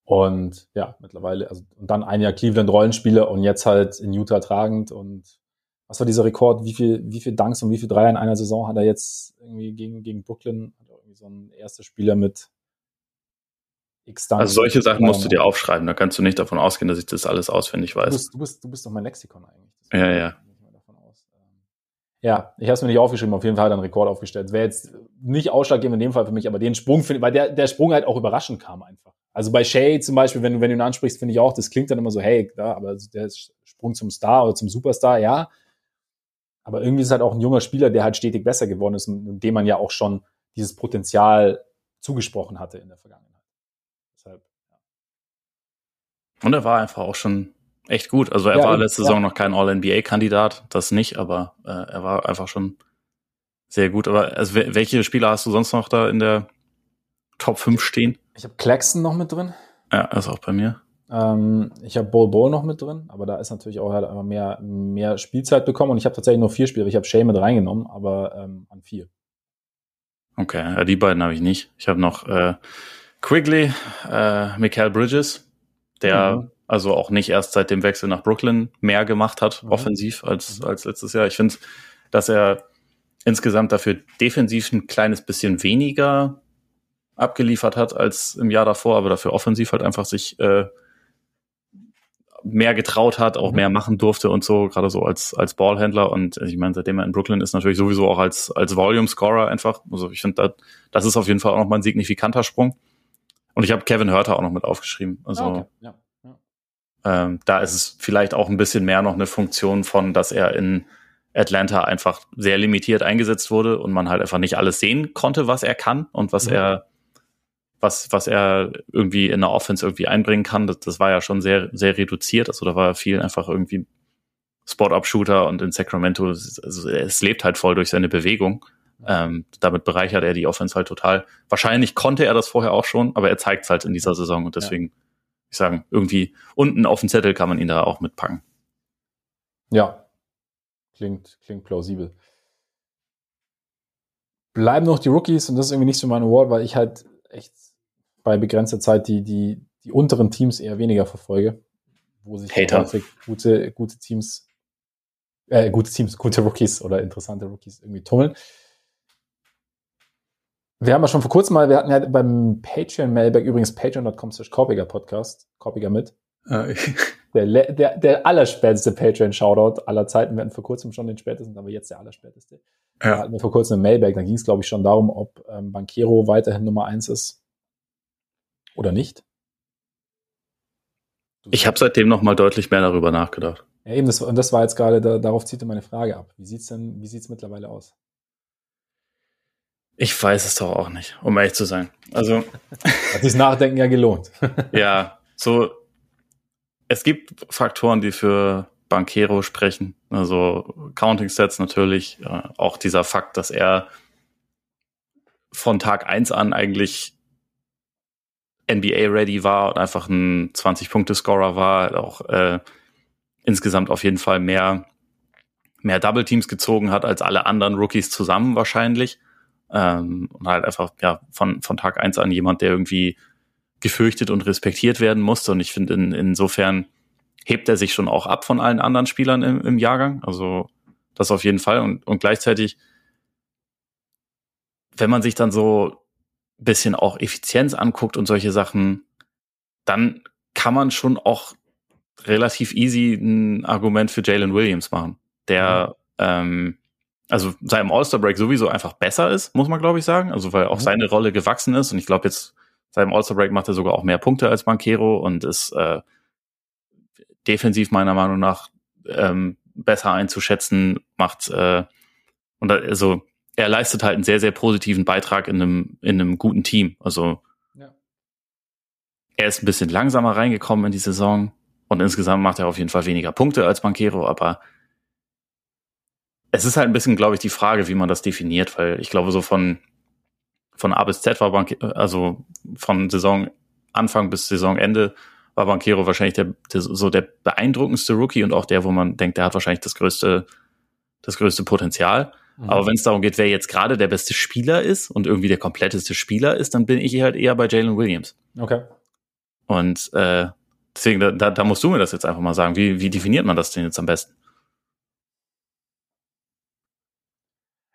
Und ja, mittlerweile, also und dann ein Jahr Cleveland Rollenspieler und jetzt halt in Utah tragend und was war dieser Rekord? Wie viel, wie viel Dunks und wie viel Dreier in einer Saison hat er jetzt irgendwie gegen, gegen Brooklyn? Hat er irgendwie so ein erster Spieler mit X Dunks. Also solche Sachen musst du dir aufschreiben. Da kannst du nicht davon ausgehen, dass ich das alles auswendig Du weiß. bist, du bist, du bist doch mein Lexikon eigentlich. Ja, ja. Gehe ich mal davon aus. Ähm, Ja, ich habe es mir nicht aufgeschrieben, auf jeden Fall hat er einen Rekord aufgestellt. Wäre jetzt nicht ausschlaggebend in dem Fall für mich, aber den Sprung finde weil der, der Sprung halt auch überraschend kam einfach. Also bei Shay zum Beispiel, wenn du, wenn du ihn ansprichst, finde ich auch, das klingt dann immer so, hey, da, aber der Sprung zum Star oder zum Superstar, ja. Aber irgendwie ist halt auch ein junger Spieler, der halt stetig besser geworden ist und dem man ja auch schon dieses Potenzial zugesprochen hatte in der Vergangenheit. Deshalb, ja. Und er war einfach auch schon echt gut. Also er ja, war letzte ja. Saison noch kein All-NBA-Kandidat, das nicht, aber äh, er war einfach schon sehr gut. Aber also, welche Spieler hast du sonst noch da in der Top 5 stehen? Ich habe Claxton noch mit drin. Ja, ist auch bei mir. Ähm, ich habe Bol Bol noch mit drin, aber da ist natürlich auch halt einfach mehr, mehr Spielzeit bekommen und ich habe tatsächlich nur vier Spieler. Ich habe Shay mit reingenommen, aber ähm, an vier. Okay, ja, die beiden habe ich nicht. Ich habe noch äh, Quigley, äh, Michael Bridges, der mhm also auch nicht erst seit dem Wechsel nach Brooklyn mehr gemacht hat, mhm. offensiv, als, mhm. als letztes Jahr. Ich finde, dass er insgesamt dafür defensiv ein kleines bisschen weniger abgeliefert hat als im Jahr davor, aber dafür offensiv halt einfach sich äh, mehr getraut hat, auch mhm. mehr machen durfte und so, gerade so als, als Ballhändler. Und ich meine, seitdem er in Brooklyn ist, natürlich sowieso auch als, als Volume-Scorer einfach. Also ich finde, das, das ist auf jeden Fall auch nochmal ein signifikanter Sprung. Und ich habe Kevin Hörter auch noch mit aufgeschrieben. Also ah, okay. ja. Ähm, da ist es vielleicht auch ein bisschen mehr noch eine Funktion von, dass er in Atlanta einfach sehr limitiert eingesetzt wurde und man halt einfach nicht alles sehen konnte, was er kann und was mhm. er was, was er irgendwie in der Offense irgendwie einbringen kann, das, das war ja schon sehr, sehr reduziert. Also da war viel einfach irgendwie Spot-Up-Shooter und in Sacramento, also es lebt halt voll durch seine Bewegung. Ähm, damit bereichert er die Offense halt total. Wahrscheinlich konnte er das vorher auch schon, aber er zeigt es halt in dieser Saison und deswegen ich sagen, irgendwie unten auf dem Zettel kann man ihn da auch mitpacken. Ja, klingt, klingt plausibel. Bleiben noch die Rookies und das ist irgendwie nicht so mein Award, weil ich halt echt bei begrenzter Zeit die, die, die unteren Teams eher weniger verfolge, wo sich gute, gute Teams, äh, gute Teams, gute Rookies oder interessante Rookies irgendwie tummeln. Wir haben ja schon vor kurzem mal, wir hatten ja beim Patreon Mailback, übrigens patreon.com slash Korpiger Podcast, Korpiger mit. der, der, der allerspäteste Patreon-Shoutout aller Zeiten. Wir hatten vor kurzem schon den spätesten, aber jetzt der allerspäteste. Ja. Da hatten wir vor kurzem ein Mailback, da ging es, glaube ich, schon darum, ob ähm, Banquero weiterhin Nummer eins ist oder nicht. Du ich habe seitdem noch mal deutlich mehr darüber nachgedacht. Ja, eben, das, und das war jetzt gerade, da, darauf zieht meine Frage ab. Wie sieht's denn, wie sieht's mittlerweile aus? Ich weiß es doch auch nicht, um ehrlich zu sein. Also. Hat sich Nachdenken ja gelohnt. ja, so. Es gibt Faktoren, die für Banquero sprechen. Also Counting Sets natürlich. auch dieser Fakt, dass er von Tag eins an eigentlich NBA-ready war und einfach ein 20-Punkte-Scorer war, auch äh, insgesamt auf jeden Fall mehr, mehr Double Teams gezogen hat als alle anderen Rookies zusammen wahrscheinlich. Ähm, und halt einfach ja von, von Tag eins an jemand, der irgendwie gefürchtet und respektiert werden musste. Und ich finde, in, insofern hebt er sich schon auch ab von allen anderen Spielern im, im Jahrgang. Also das auf jeden Fall. Und, und gleichzeitig, wenn man sich dann so ein bisschen auch Effizienz anguckt und solche Sachen, dann kann man schon auch relativ easy ein Argument für Jalen Williams machen, der mhm. ähm, also seinem All-Star-Break sowieso einfach besser ist, muss man glaube ich sagen. Also weil auch mhm. seine Rolle gewachsen ist und ich glaube jetzt seinem All-Star-Break macht er sogar auch mehr Punkte als Banquero und ist äh, defensiv meiner Meinung nach ähm, besser einzuschätzen, macht äh, und also er leistet halt einen sehr, sehr positiven Beitrag in einem, in einem guten Team. Also ja. er ist ein bisschen langsamer reingekommen in die Saison und insgesamt macht er auf jeden Fall weniger Punkte als Banquero, aber es ist halt ein bisschen, glaube ich, die Frage, wie man das definiert, weil ich glaube, so von, von A bis Z war Banquero, also von Saisonanfang bis Saisonende war Banquero wahrscheinlich der, der, so der beeindruckendste Rookie und auch der, wo man denkt, der hat wahrscheinlich das größte, das größte Potenzial. Mhm. Aber wenn es darum geht, wer jetzt gerade der beste Spieler ist und irgendwie der kompletteste Spieler ist, dann bin ich halt eher bei Jalen Williams. Okay. Und äh, deswegen, da, da musst du mir das jetzt einfach mal sagen. Wie, wie definiert man das denn jetzt am besten?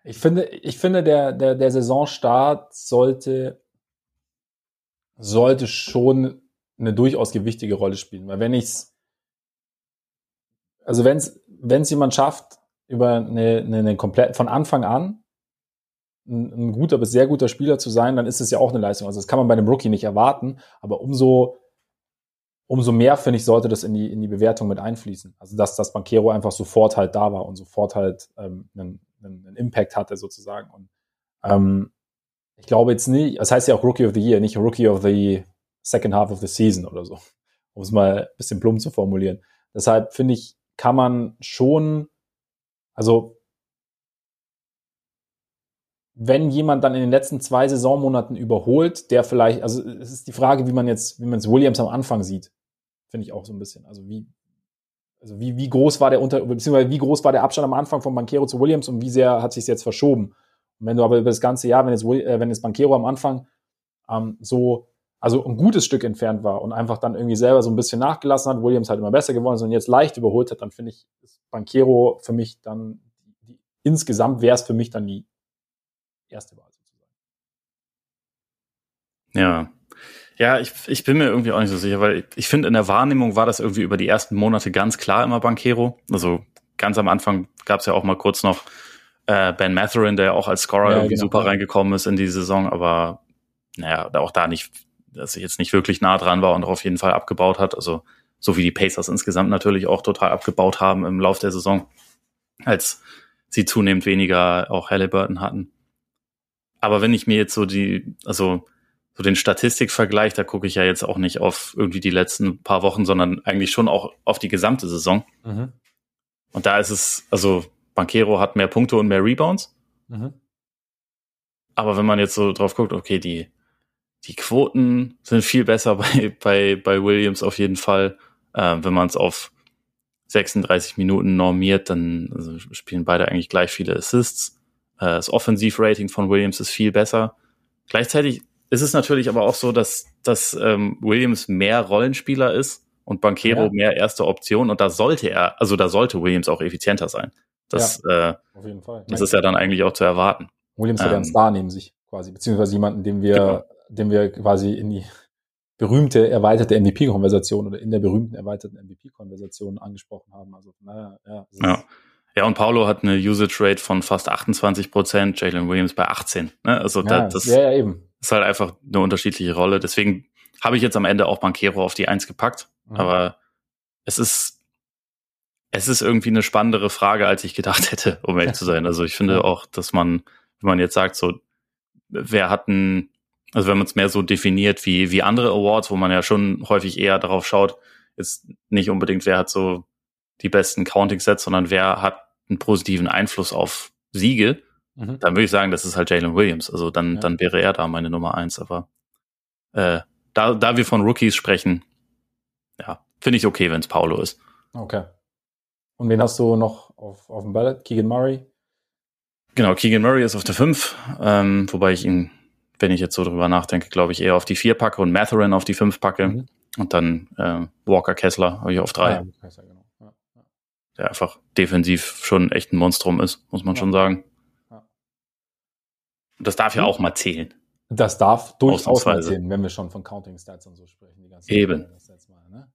Ich finde, ich finde, der, der, der Saisonstart sollte, sollte schon eine durchaus gewichtige Rolle spielen. Weil wenn ich's, also wenn es wenn es jemand schafft, über eine, eine, eine komplett von Anfang an ein, ein guter bis sehr guter Spieler zu sein, dann ist es ja auch eine Leistung. Also das kann man bei einem Rookie nicht erwarten, aber umso umso mehr, finde ich, sollte das in die, in die Bewertung mit einfließen. Also, dass das Bankero einfach sofort halt da war und sofort halt ähm, einen, einen Impact hatte, sozusagen. Und ähm, ich glaube jetzt nicht, das heißt ja auch Rookie of the Year, nicht Rookie of the Second Half of the Season oder so, um es mal ein bisschen plump zu formulieren. Deshalb finde ich, kann man schon, also wenn jemand dann in den letzten zwei Saisonmonaten überholt, der vielleicht, also es ist die Frage, wie man jetzt, wie man es Williams am Anfang sieht, finde ich auch so ein bisschen. Also wie, also wie, wie groß war der Unter, beziehungsweise wie groß war der Abstand am Anfang von Banquero zu Williams und wie sehr hat sich jetzt verschoben? Und wenn du aber über das ganze Jahr, wenn jetzt, äh, wenn jetzt Banquero am Anfang ähm, so, also ein gutes Stück entfernt war und einfach dann irgendwie selber so ein bisschen nachgelassen hat, Williams halt immer besser geworden ist und jetzt leicht überholt hat, dann finde ich, ist Banquero für mich dann, insgesamt wäre es für mich dann die erste Wahl sozusagen. Ja. Ja, ich, ich bin mir irgendwie auch nicht so sicher, weil ich, ich finde, in der Wahrnehmung war das irgendwie über die ersten Monate ganz klar immer Banquero. Also ganz am Anfang gab es ja auch mal kurz noch äh, Ben Matherin, der auch als Scorer ja, irgendwie genau. super reingekommen ist in die Saison, aber naja, auch da nicht, dass er jetzt nicht wirklich nah dran war und auf jeden Fall abgebaut hat. Also so wie die Pacers insgesamt natürlich auch total abgebaut haben im Lauf der Saison, als sie zunehmend weniger auch Halliburton hatten. Aber wenn ich mir jetzt so die, also so den Statistikvergleich, da gucke ich ja jetzt auch nicht auf irgendwie die letzten paar Wochen, sondern eigentlich schon auch auf die gesamte Saison. Mhm. Und da ist es, also Banquero hat mehr Punkte und mehr Rebounds. Mhm. Aber wenn man jetzt so drauf guckt, okay, die, die Quoten sind viel besser bei, bei, bei Williams auf jeden Fall. Äh, wenn man es auf 36 Minuten normiert, dann also spielen beide eigentlich gleich viele Assists. Äh, das Offensivrating von Williams ist viel besser. Gleichzeitig ist es natürlich aber auch so, dass, dass ähm, Williams mehr Rollenspieler ist und Banquero ja. mehr erste Option und da sollte er, also da sollte Williams auch effizienter sein. Das, ja, äh, auf jeden Fall. das ist ja dann eigentlich auch zu erwarten. Williams hat ähm, Star neben sich quasi, beziehungsweise jemanden, den wir, genau. den wir quasi in die berühmte erweiterte MVP-Konversation oder in der berühmten erweiterten MVP-Konversation angesprochen haben. Also, naja, ja. Ja. Ja, und Paulo hat eine Usage Rate von fast 28 Prozent, Jalen Williams bei 18. Ne? Also ja, das, das ja, ja, eben. Ist halt einfach eine unterschiedliche Rolle. Deswegen habe ich jetzt am Ende auch Banquero auf die Eins gepackt. Mhm. Aber es ist, es ist irgendwie eine spannendere Frage, als ich gedacht hätte, um ehrlich zu sein. Also ich finde auch, dass man, wenn man jetzt sagt, so, wer hat ein, also wenn man es mehr so definiert wie, wie andere Awards, wo man ja schon häufig eher darauf schaut, ist nicht unbedingt, wer hat so die besten Counting-Sets, sondern wer hat einen positiven Einfluss auf Siege, mhm. dann würde ich sagen, das ist halt Jalen Williams. Also dann, ja. dann wäre er da meine Nummer eins. Aber äh, da, da wir von Rookies sprechen, ja, finde ich okay, wenn es Paulo ist. Okay. Und wen hast du noch auf, auf dem Ballot? Keegan Murray? Genau, Keegan Murray ist auf der 5, ähm, wobei ich ihn, wenn ich jetzt so drüber nachdenke, glaube ich, eher auf die 4 packe und Matherin auf die 5 packe. Mhm. Und dann äh, Walker Kessler habe ich auf 3. Ah, ja, der einfach defensiv schon echt ein Monstrum ist, muss man ja. schon sagen. Das darf ja auch mal zählen. Das darf durchaus mal zählen, wenn wir schon von Counting Stats und so sprechen. Die ganze Eben. Mal, ne?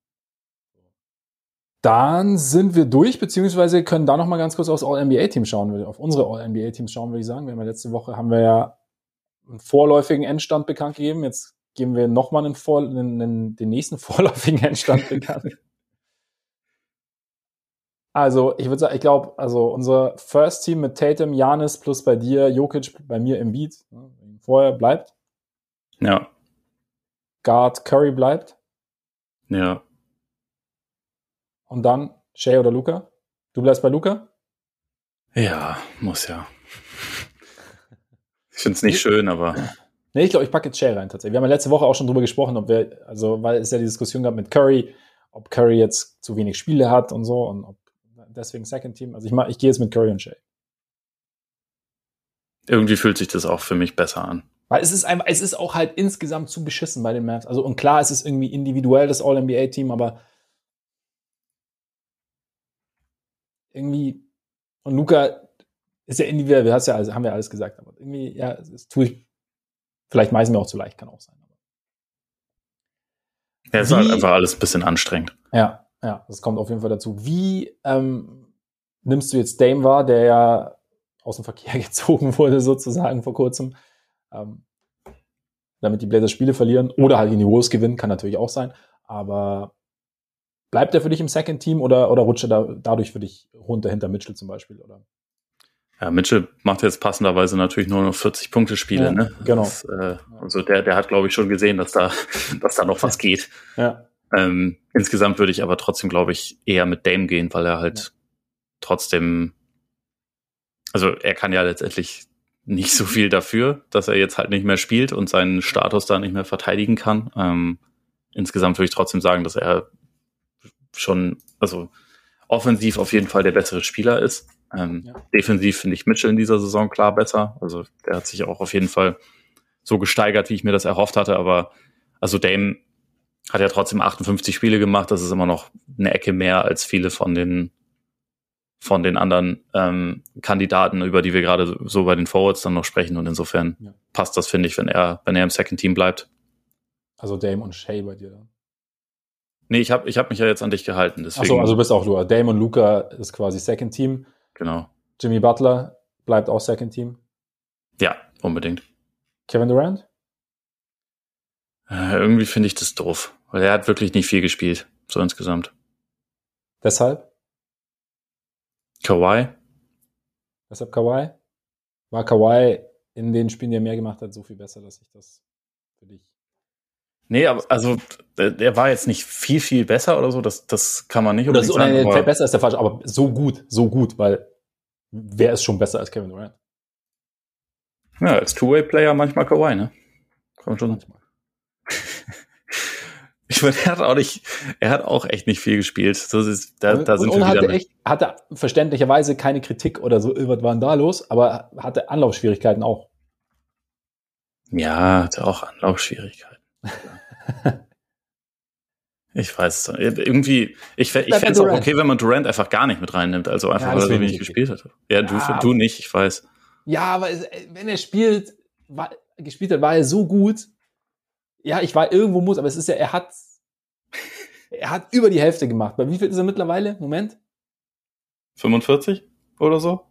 Dann sind wir durch, beziehungsweise können da noch mal ganz kurz aufs All-NBA-Team schauen, auf unsere All-NBA-Teams schauen, würde ich sagen. Wir haben ja letzte Woche haben wir ja einen vorläufigen Endstand bekannt gegeben. Jetzt geben wir noch mal einen, einen, einen, den nächsten vorläufigen Endstand bekannt. Also, ich würde sagen, ich glaube, also unser First Team mit Tatum, Janis plus bei dir, Jokic, bei mir im Beat, ne, vorher bleibt. Ja. Guard Curry bleibt. Ja. Und dann Shay oder Luca? Du bleibst bei Luca? Ja, muss ja. Ich finde es nicht schön, aber. Nee, ich glaube, ich packe jetzt Shay rein tatsächlich. Wir haben ja letzte Woche auch schon drüber gesprochen, ob wir, also, weil es ja die Diskussion gab mit Curry, ob Curry jetzt zu wenig Spiele hat und so und ob deswegen Second Team. Also ich, mach, ich gehe jetzt mit Curry und Shea. Irgendwie fühlt sich das auch für mich besser an. Weil es ist einfach, es ist auch halt insgesamt zu beschissen bei den Mavs. Also und klar, es ist irgendwie individuell das All-NBA-Team, aber irgendwie und Luca ist ja individuell, wir ja alles, haben wir alles gesagt, aber irgendwie, ja, das tue ich, vielleicht meist mir auch zu leicht, kann auch sein. Ja, es ist halt einfach alles ein bisschen anstrengend. Ja, ja, das kommt auf jeden Fall dazu. Wie, ähm, nimmst du jetzt Dame wahr, der ja aus dem Verkehr gezogen wurde, sozusagen vor kurzem, ähm, damit die Blazers Spiele verlieren oder halt in die Wolves gewinnen, kann natürlich auch sein. Aber bleibt er für dich im Second Team oder, oder rutscht er da, dadurch für dich runter hinter Mitchell zum Beispiel? Oder? Ja, Mitchell macht jetzt passenderweise natürlich nur noch 40 Punkte Spiele, Ja, ne? genau. Das, äh, also der, der hat, glaube ich, schon gesehen, dass da, dass da noch was geht. Ja, Ähm, insgesamt würde ich aber trotzdem, glaube ich, eher mit Dame gehen, weil er halt Ja. trotzdem, also er kann ja letztendlich nicht so viel dafür, dass er jetzt halt nicht mehr spielt und seinen Status da nicht mehr verteidigen kann. Ähm, insgesamt würde ich trotzdem sagen, dass er schon, also offensiv auf jeden Fall der bessere Spieler ist. Ähm, Ja. Defensiv finde ich Mitchell in dieser Saison klar besser. Also der hat sich auch auf jeden Fall so gesteigert, wie ich mir das erhofft hatte. Aber also Dame hat ja trotzdem 58 Spiele gemacht. Das ist immer noch eine Ecke mehr als viele von den von den anderen ähm, Kandidaten, über die wir gerade so bei den Forwards dann noch sprechen. Und insofern Ja. passt das, finde ich, wenn er, wenn er im Second Team bleibt. also Dame und Shea bei dir dann. Nee, ich habe ich hab mich ja jetzt an dich gehalten. Deswegen, Achso, also bist auch du. Dame und Luca ist quasi Second Team. genau. Jimmy Butler bleibt auch Second Team. Ja, unbedingt. Kevin Durant? Äh, irgendwie finde ich das doof, weil er hat wirklich nicht viel gespielt, so insgesamt. Deshalb? Kawhi, Deshalb Kawhi? War Kawhi in den Spielen, die er mehr gemacht hat, so viel besser, dass ich das für dich. Nee, aber also der, der war jetzt nicht viel, viel besser oder so, das, das kann man nicht Oder unbedingt so, sagen. nein, besser ist der falsch, aber so gut, so gut, weil wer ist schon besser als Kevin Durant? ja, als Two-Way-Player manchmal Kawhi, ne? Man schon. Manchmal. Ich meine, er hat auch nicht, er hat auch echt nicht viel gespielt. Das ist, da, da sind und, und wir hatte echt, hatte verständlicherweise keine Kritik oder so, was war denn da los, aber hatte Anlaufschwierigkeiten auch. Ja, hatte auch Anlaufschwierigkeiten. ich weiß es nicht. Irgendwie, ich, ich fände es auch okay, wenn man Durant einfach gar nicht mit reinnimmt. Also einfach, Ja, weil er so wenig gespielt hat. Ja, du, Ja, du nicht, ich weiß. Ja, aber wenn er spielt, war, gespielt hat, war er so gut. Ja, ich war irgendwo muss, aber es ist ja, er hat, er hat über die Hälfte gemacht. Bei wie viel ist er mittlerweile? Moment. 45 oder so?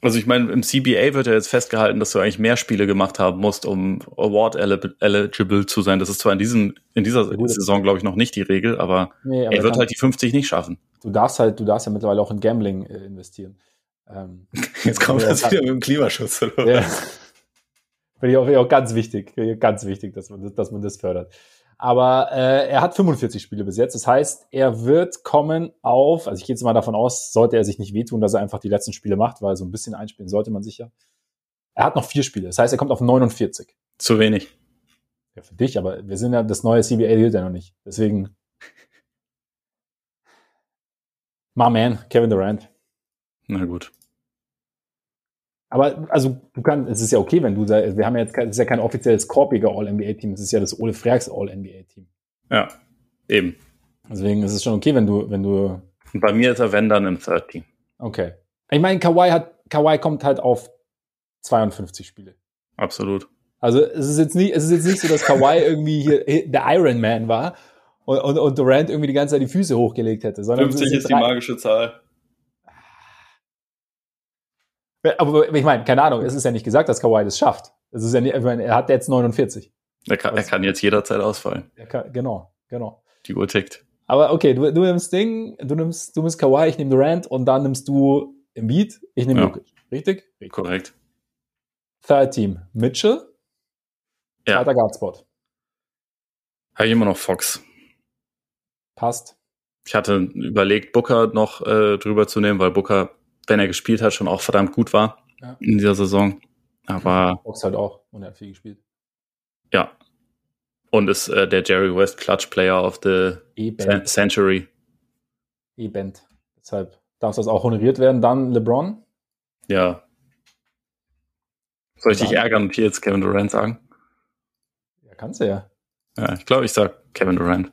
Also ich meine, im CBA wird ja jetzt festgehalten, dass du eigentlich mehr Spiele gemacht haben musst, um Award eli- eligible zu sein. Das ist zwar in diesem in dieser gut. Saison glaube ich noch nicht die Regel, aber Nee, aber er wird halt die 50 nicht schaffen. du darfst halt, du darfst ja mittlerweile auch in Gambling äh, investieren. Ähm, Jetzt kommt das wieder mit dem Klimaschutz. Oder? Ja. Finde ich auch, ich auch ganz wichtig, ganz wichtig, dass man das, dass man das fördert. Aber äh, er hat 45 Spiele bis jetzt. Das heißt, er wird kommen auf, also ich gehe jetzt mal davon aus, sollte er sich nicht wehtun, dass er einfach die letzten Spiele macht, weil so ein bisschen einspielen sollte man sich ja. Er hat noch vier Spiele. Das heißt, er kommt auf 49. Zu wenig. Ja, für dich, aber wir sind ja, das neue CBA gilt ja noch nicht. Deswegen. My man, Kevin Durant. Na gut. Aber also du kannst, es ist ja okay, wenn du da, wir haben ja jetzt, kein- es ist ja kein offizielles korpiger All-NBA-Team, es ist ja das Ole Freaks All-NBA-Team. Ja, eben. Deswegen ist es schon okay, wenn du, wenn du, bei mir ist er wenn dann im Third Team. okay. Ich meine, Kawhi hat, Kawhi kommt halt auf 52 Spiele. Absolut. Also es ist jetzt nicht, es ist jetzt nicht so, dass Kawhi irgendwie hier der Iron Man war und, und, und Durant irgendwie die ganze Zeit die Füße hochgelegt hätte, sondern es sind drei- magische Zahl. Aber ich meine, keine Ahnung, es ist ja nicht gesagt, dass Kawhi das schafft. Es ist ja nicht, ich meine, er hat jetzt 49. Er kann, er kann jetzt jederzeit ausfallen. Er kann, genau, genau. Die Uhr tickt. Aber okay, du, du nimmst Ding, du nimmst, du nimmst Kawhi, ich nehme Durant und dann nimmst du Embiid, ich nehme Ja. Jokic. Richtig? Richtig. Korrekt. Third Team, Mitchell, Ja. zweiter Guardspot. Habe ich immer noch Fox. Passt. Ich hatte überlegt, Booker noch äh, drüber zu nehmen, weil Booker, wenn er gespielt hat, schon auch verdammt gut war Ja. in dieser Saison. Aber Box halt auch und er hat viel gespielt. ja. Und ist äh, der Jerry West Clutch Player of the E-Band. Century. E-Band. Deshalb darf das auch honoriert werden. Dann LeBron. Ja. Soll ich dich ärgern und hier jetzt Kevin Durant sagen? Ja, kannst du ja. Ja, ich glaube, ich sag Kevin Durant.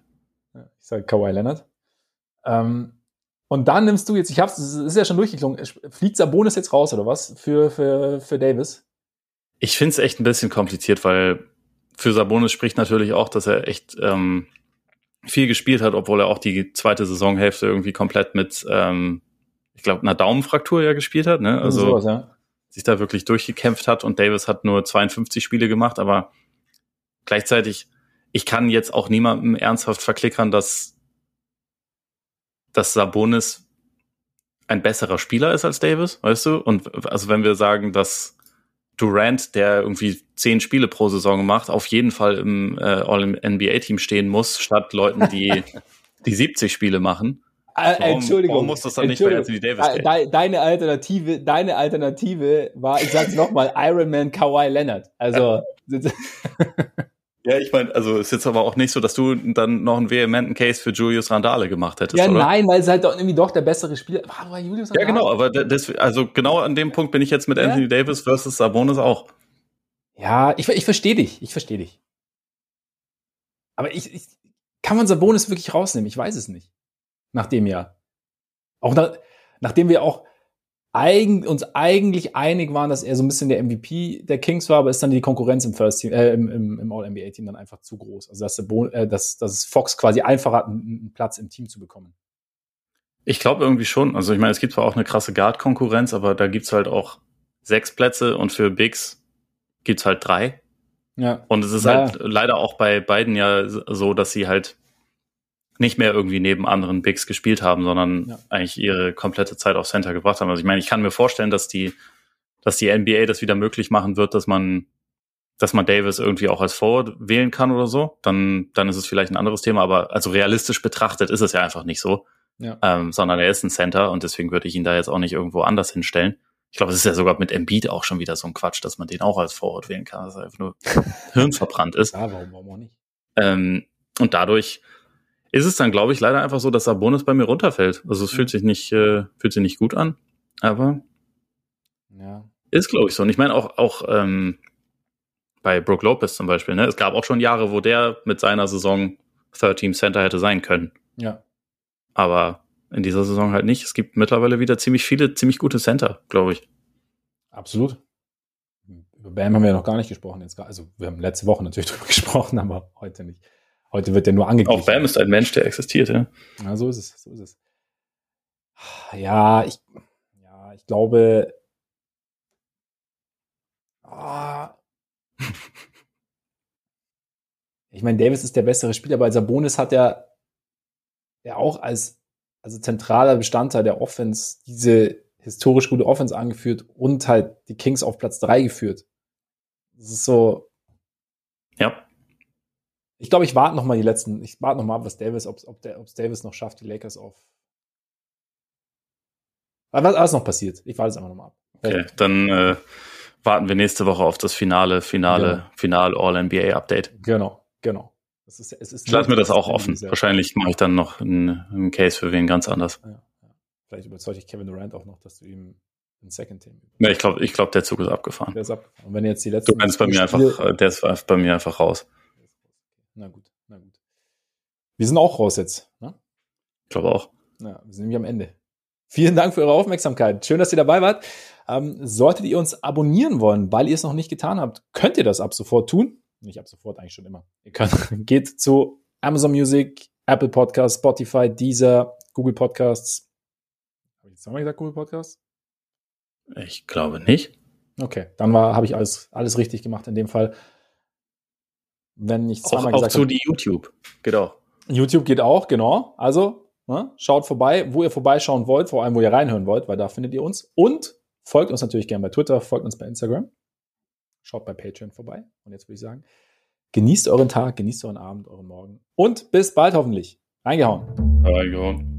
Ja, Ich sage Kawhi Leonard. Ähm, und dann nimmst du jetzt, ich hab's, es ist ja schon durchgeklungen, fliegt Sabonis jetzt raus oder was für, für, für Davis? Ich finde es echt ein bisschen kompliziert, weil für Sabonis spricht natürlich auch, dass er echt ähm, viel gespielt hat, obwohl er auch die zweite Saisonhälfte irgendwie komplett mit ähm, ich glaube, einer Daumenfraktur ja gespielt hat, ne? Also sowas, ja. sich da wirklich durchgekämpft hat und Davis hat nur 52 Spiele gemacht, aber gleichzeitig, ich kann jetzt auch niemandem ernsthaft verklickern, dass, dass Sabonis ein besserer Spieler ist als Davis, weißt du? Und also wenn wir sagen, dass Durant, der irgendwie zehn Spiele pro Saison macht, auf jeden Fall im äh, All-NBA-Team stehen muss, statt Leuten, die die 70 Spiele machen. Äh, warum, Entschuldigung. Warum muss das dann nicht bei Anthony Davis gehen? Äh, deine Alternative, deine Alternative war, ich sag's nochmal, Iron Man Kawhi Leonard. Also. Ja, ich meine, also ist jetzt aber auch nicht so, dass du dann noch einen vehementen Case für Julius Randale gemacht hättest, ja, oder? nein, weil es halt doch irgendwie doch der bessere Spieler war. war Julius Randale. Ja, genau, aber das, also genau an dem Punkt bin ich jetzt mit ja? Anthony Davis versus Sabonis auch. Ja, ich, ich verstehe dich, ich verstehe dich. Aber ich, ich, kann man Sabonis wirklich rausnehmen? Ich weiß es nicht. Nach dem Jahr. Auch nach, nachdem wir auch eigen, uns eigentlich einig waren, dass er so ein bisschen der MVP der Kings war, aber ist dann die Konkurrenz im First Team, äh, im, im, im All-NBA-Team dann einfach zu groß. Also dass, der äh, dass, dass Fox quasi einfacher hat, einen, einen Platz im Team zu bekommen. Ich glaube irgendwie schon. Also ich meine, es gibt zwar auch eine krasse Guard-Konkurrenz, aber da gibt's halt auch sechs Plätze und für Bigs gibt's halt drei. Ja. Und es ist ja. halt leider auch bei beiden ja so, dass sie halt nicht mehr irgendwie neben anderen Bigs gespielt haben, sondern ja. eigentlich ihre komplette Zeit auf Center gebracht haben. Also ich meine, ich kann mir vorstellen, dass die, dass die NBA das wieder möglich machen wird, dass man, dass man Davis irgendwie auch als Forward wählen kann oder so. Dann, dann ist es vielleicht ein anderes Thema. Aber also realistisch betrachtet ist es ja einfach nicht so, ja. ähm, sondern er ist ein Center und deswegen würde ich ihn da jetzt auch nicht irgendwo anders hinstellen. Ich glaube, es ist ja sogar mit Embiid auch schon wieder so ein Quatsch, dass man den auch als Forward wählen kann, dass er einfach nur hirnverbrannt ist. Ja, warum, warum auch nicht? Ähm, und dadurch ist es dann, glaube ich, leider einfach so, dass Sabonis bei mir runterfällt. Also es fühlt sich nicht, äh, fühlt sich nicht gut an, aber ja. ist, glaube ich, so. Und ich meine auch, auch ähm, bei Brook Lopez zum Beispiel, ne? Es gab auch schon Jahre, wo der mit seiner Saison Third Team Center hätte sein können. Ja. Aber in dieser Saison halt nicht. Es gibt mittlerweile wieder ziemlich viele, ziemlich gute Center, glaube ich. Absolut. Über Bam haben wir ja noch gar nicht gesprochen. Jetzt, also wir haben letzte Woche natürlich drüber gesprochen, aber heute nicht. Heute wird der nur angegriffen. Auch Bam ist ein Mensch, der existiert, ja. Ja, so ist es, so ist es. Ja, ich, ja, ich glaube, oh, ich meine, Davis ist der bessere Spieler, aber Sabonis hat ja, ja auch als also zentraler Bestandteil der Offense diese historisch gute Offense angeführt und halt die Kings auf Platz drei geführt. Das ist so. Ja. Ich glaube, ich warte noch mal die letzten, ich warte noch mal ab, was Davis, ob ob der, Davis noch schafft, die Lakers auf. Was alles noch passiert. Ich warte es einfach noch mal ab. Okay, dann äh, warten wir nächste Woche auf das finale, finale, genau. final All-NBA Update. Genau, genau. Es ist, es ist ich lasse mir das auch offen. Wahrscheinlich mache ich dann noch einen, einen, Case für wen ganz anders. Ja, ja. Vielleicht überzeuge ich Kevin Durant auch noch, dass du ihm ein Second Team. Ja, ich glaube, ich glaub, der Zug ist abgefahren. Der ist abgefahren. Und wenn jetzt die letzte. Du meinst bei mir einfach, der ist bei mir einfach raus. Na gut, na gut. Wir sind auch raus jetzt. Ne? Ich glaube auch. Ja, wir sind nämlich am Ende. Vielen Dank für eure Aufmerksamkeit. Schön, dass ihr dabei wart. Ähm, solltet ihr uns abonnieren wollen, weil ihr es noch nicht getan habt, könnt ihr das ab sofort tun. Nicht ab sofort, eigentlich schon immer. Ihr könnt, geht zu Amazon Music, Apple Podcasts, Spotify, Deezer, Google Podcasts. Habe ich jetzt nochmal gesagt, Google Podcasts? Ich glaube nicht. Okay, dann habe ich alles, alles richtig gemacht in dem Fall wenn ich zweimal auch, gesagt habe. Auch zu die YouTube, genau. YouTube geht auch, genau. Also ne, schaut vorbei, wo ihr vorbeischauen wollt, vor allem wo ihr reinhören wollt, weil da findet ihr uns. Und folgt uns natürlich gerne bei Twitter, folgt uns bei Instagram. Schaut bei Patreon vorbei. Und jetzt würde ich sagen, genießt euren Tag, genießt euren Abend, euren Morgen. Und bis bald hoffentlich. Reingehauen. Reingehauen.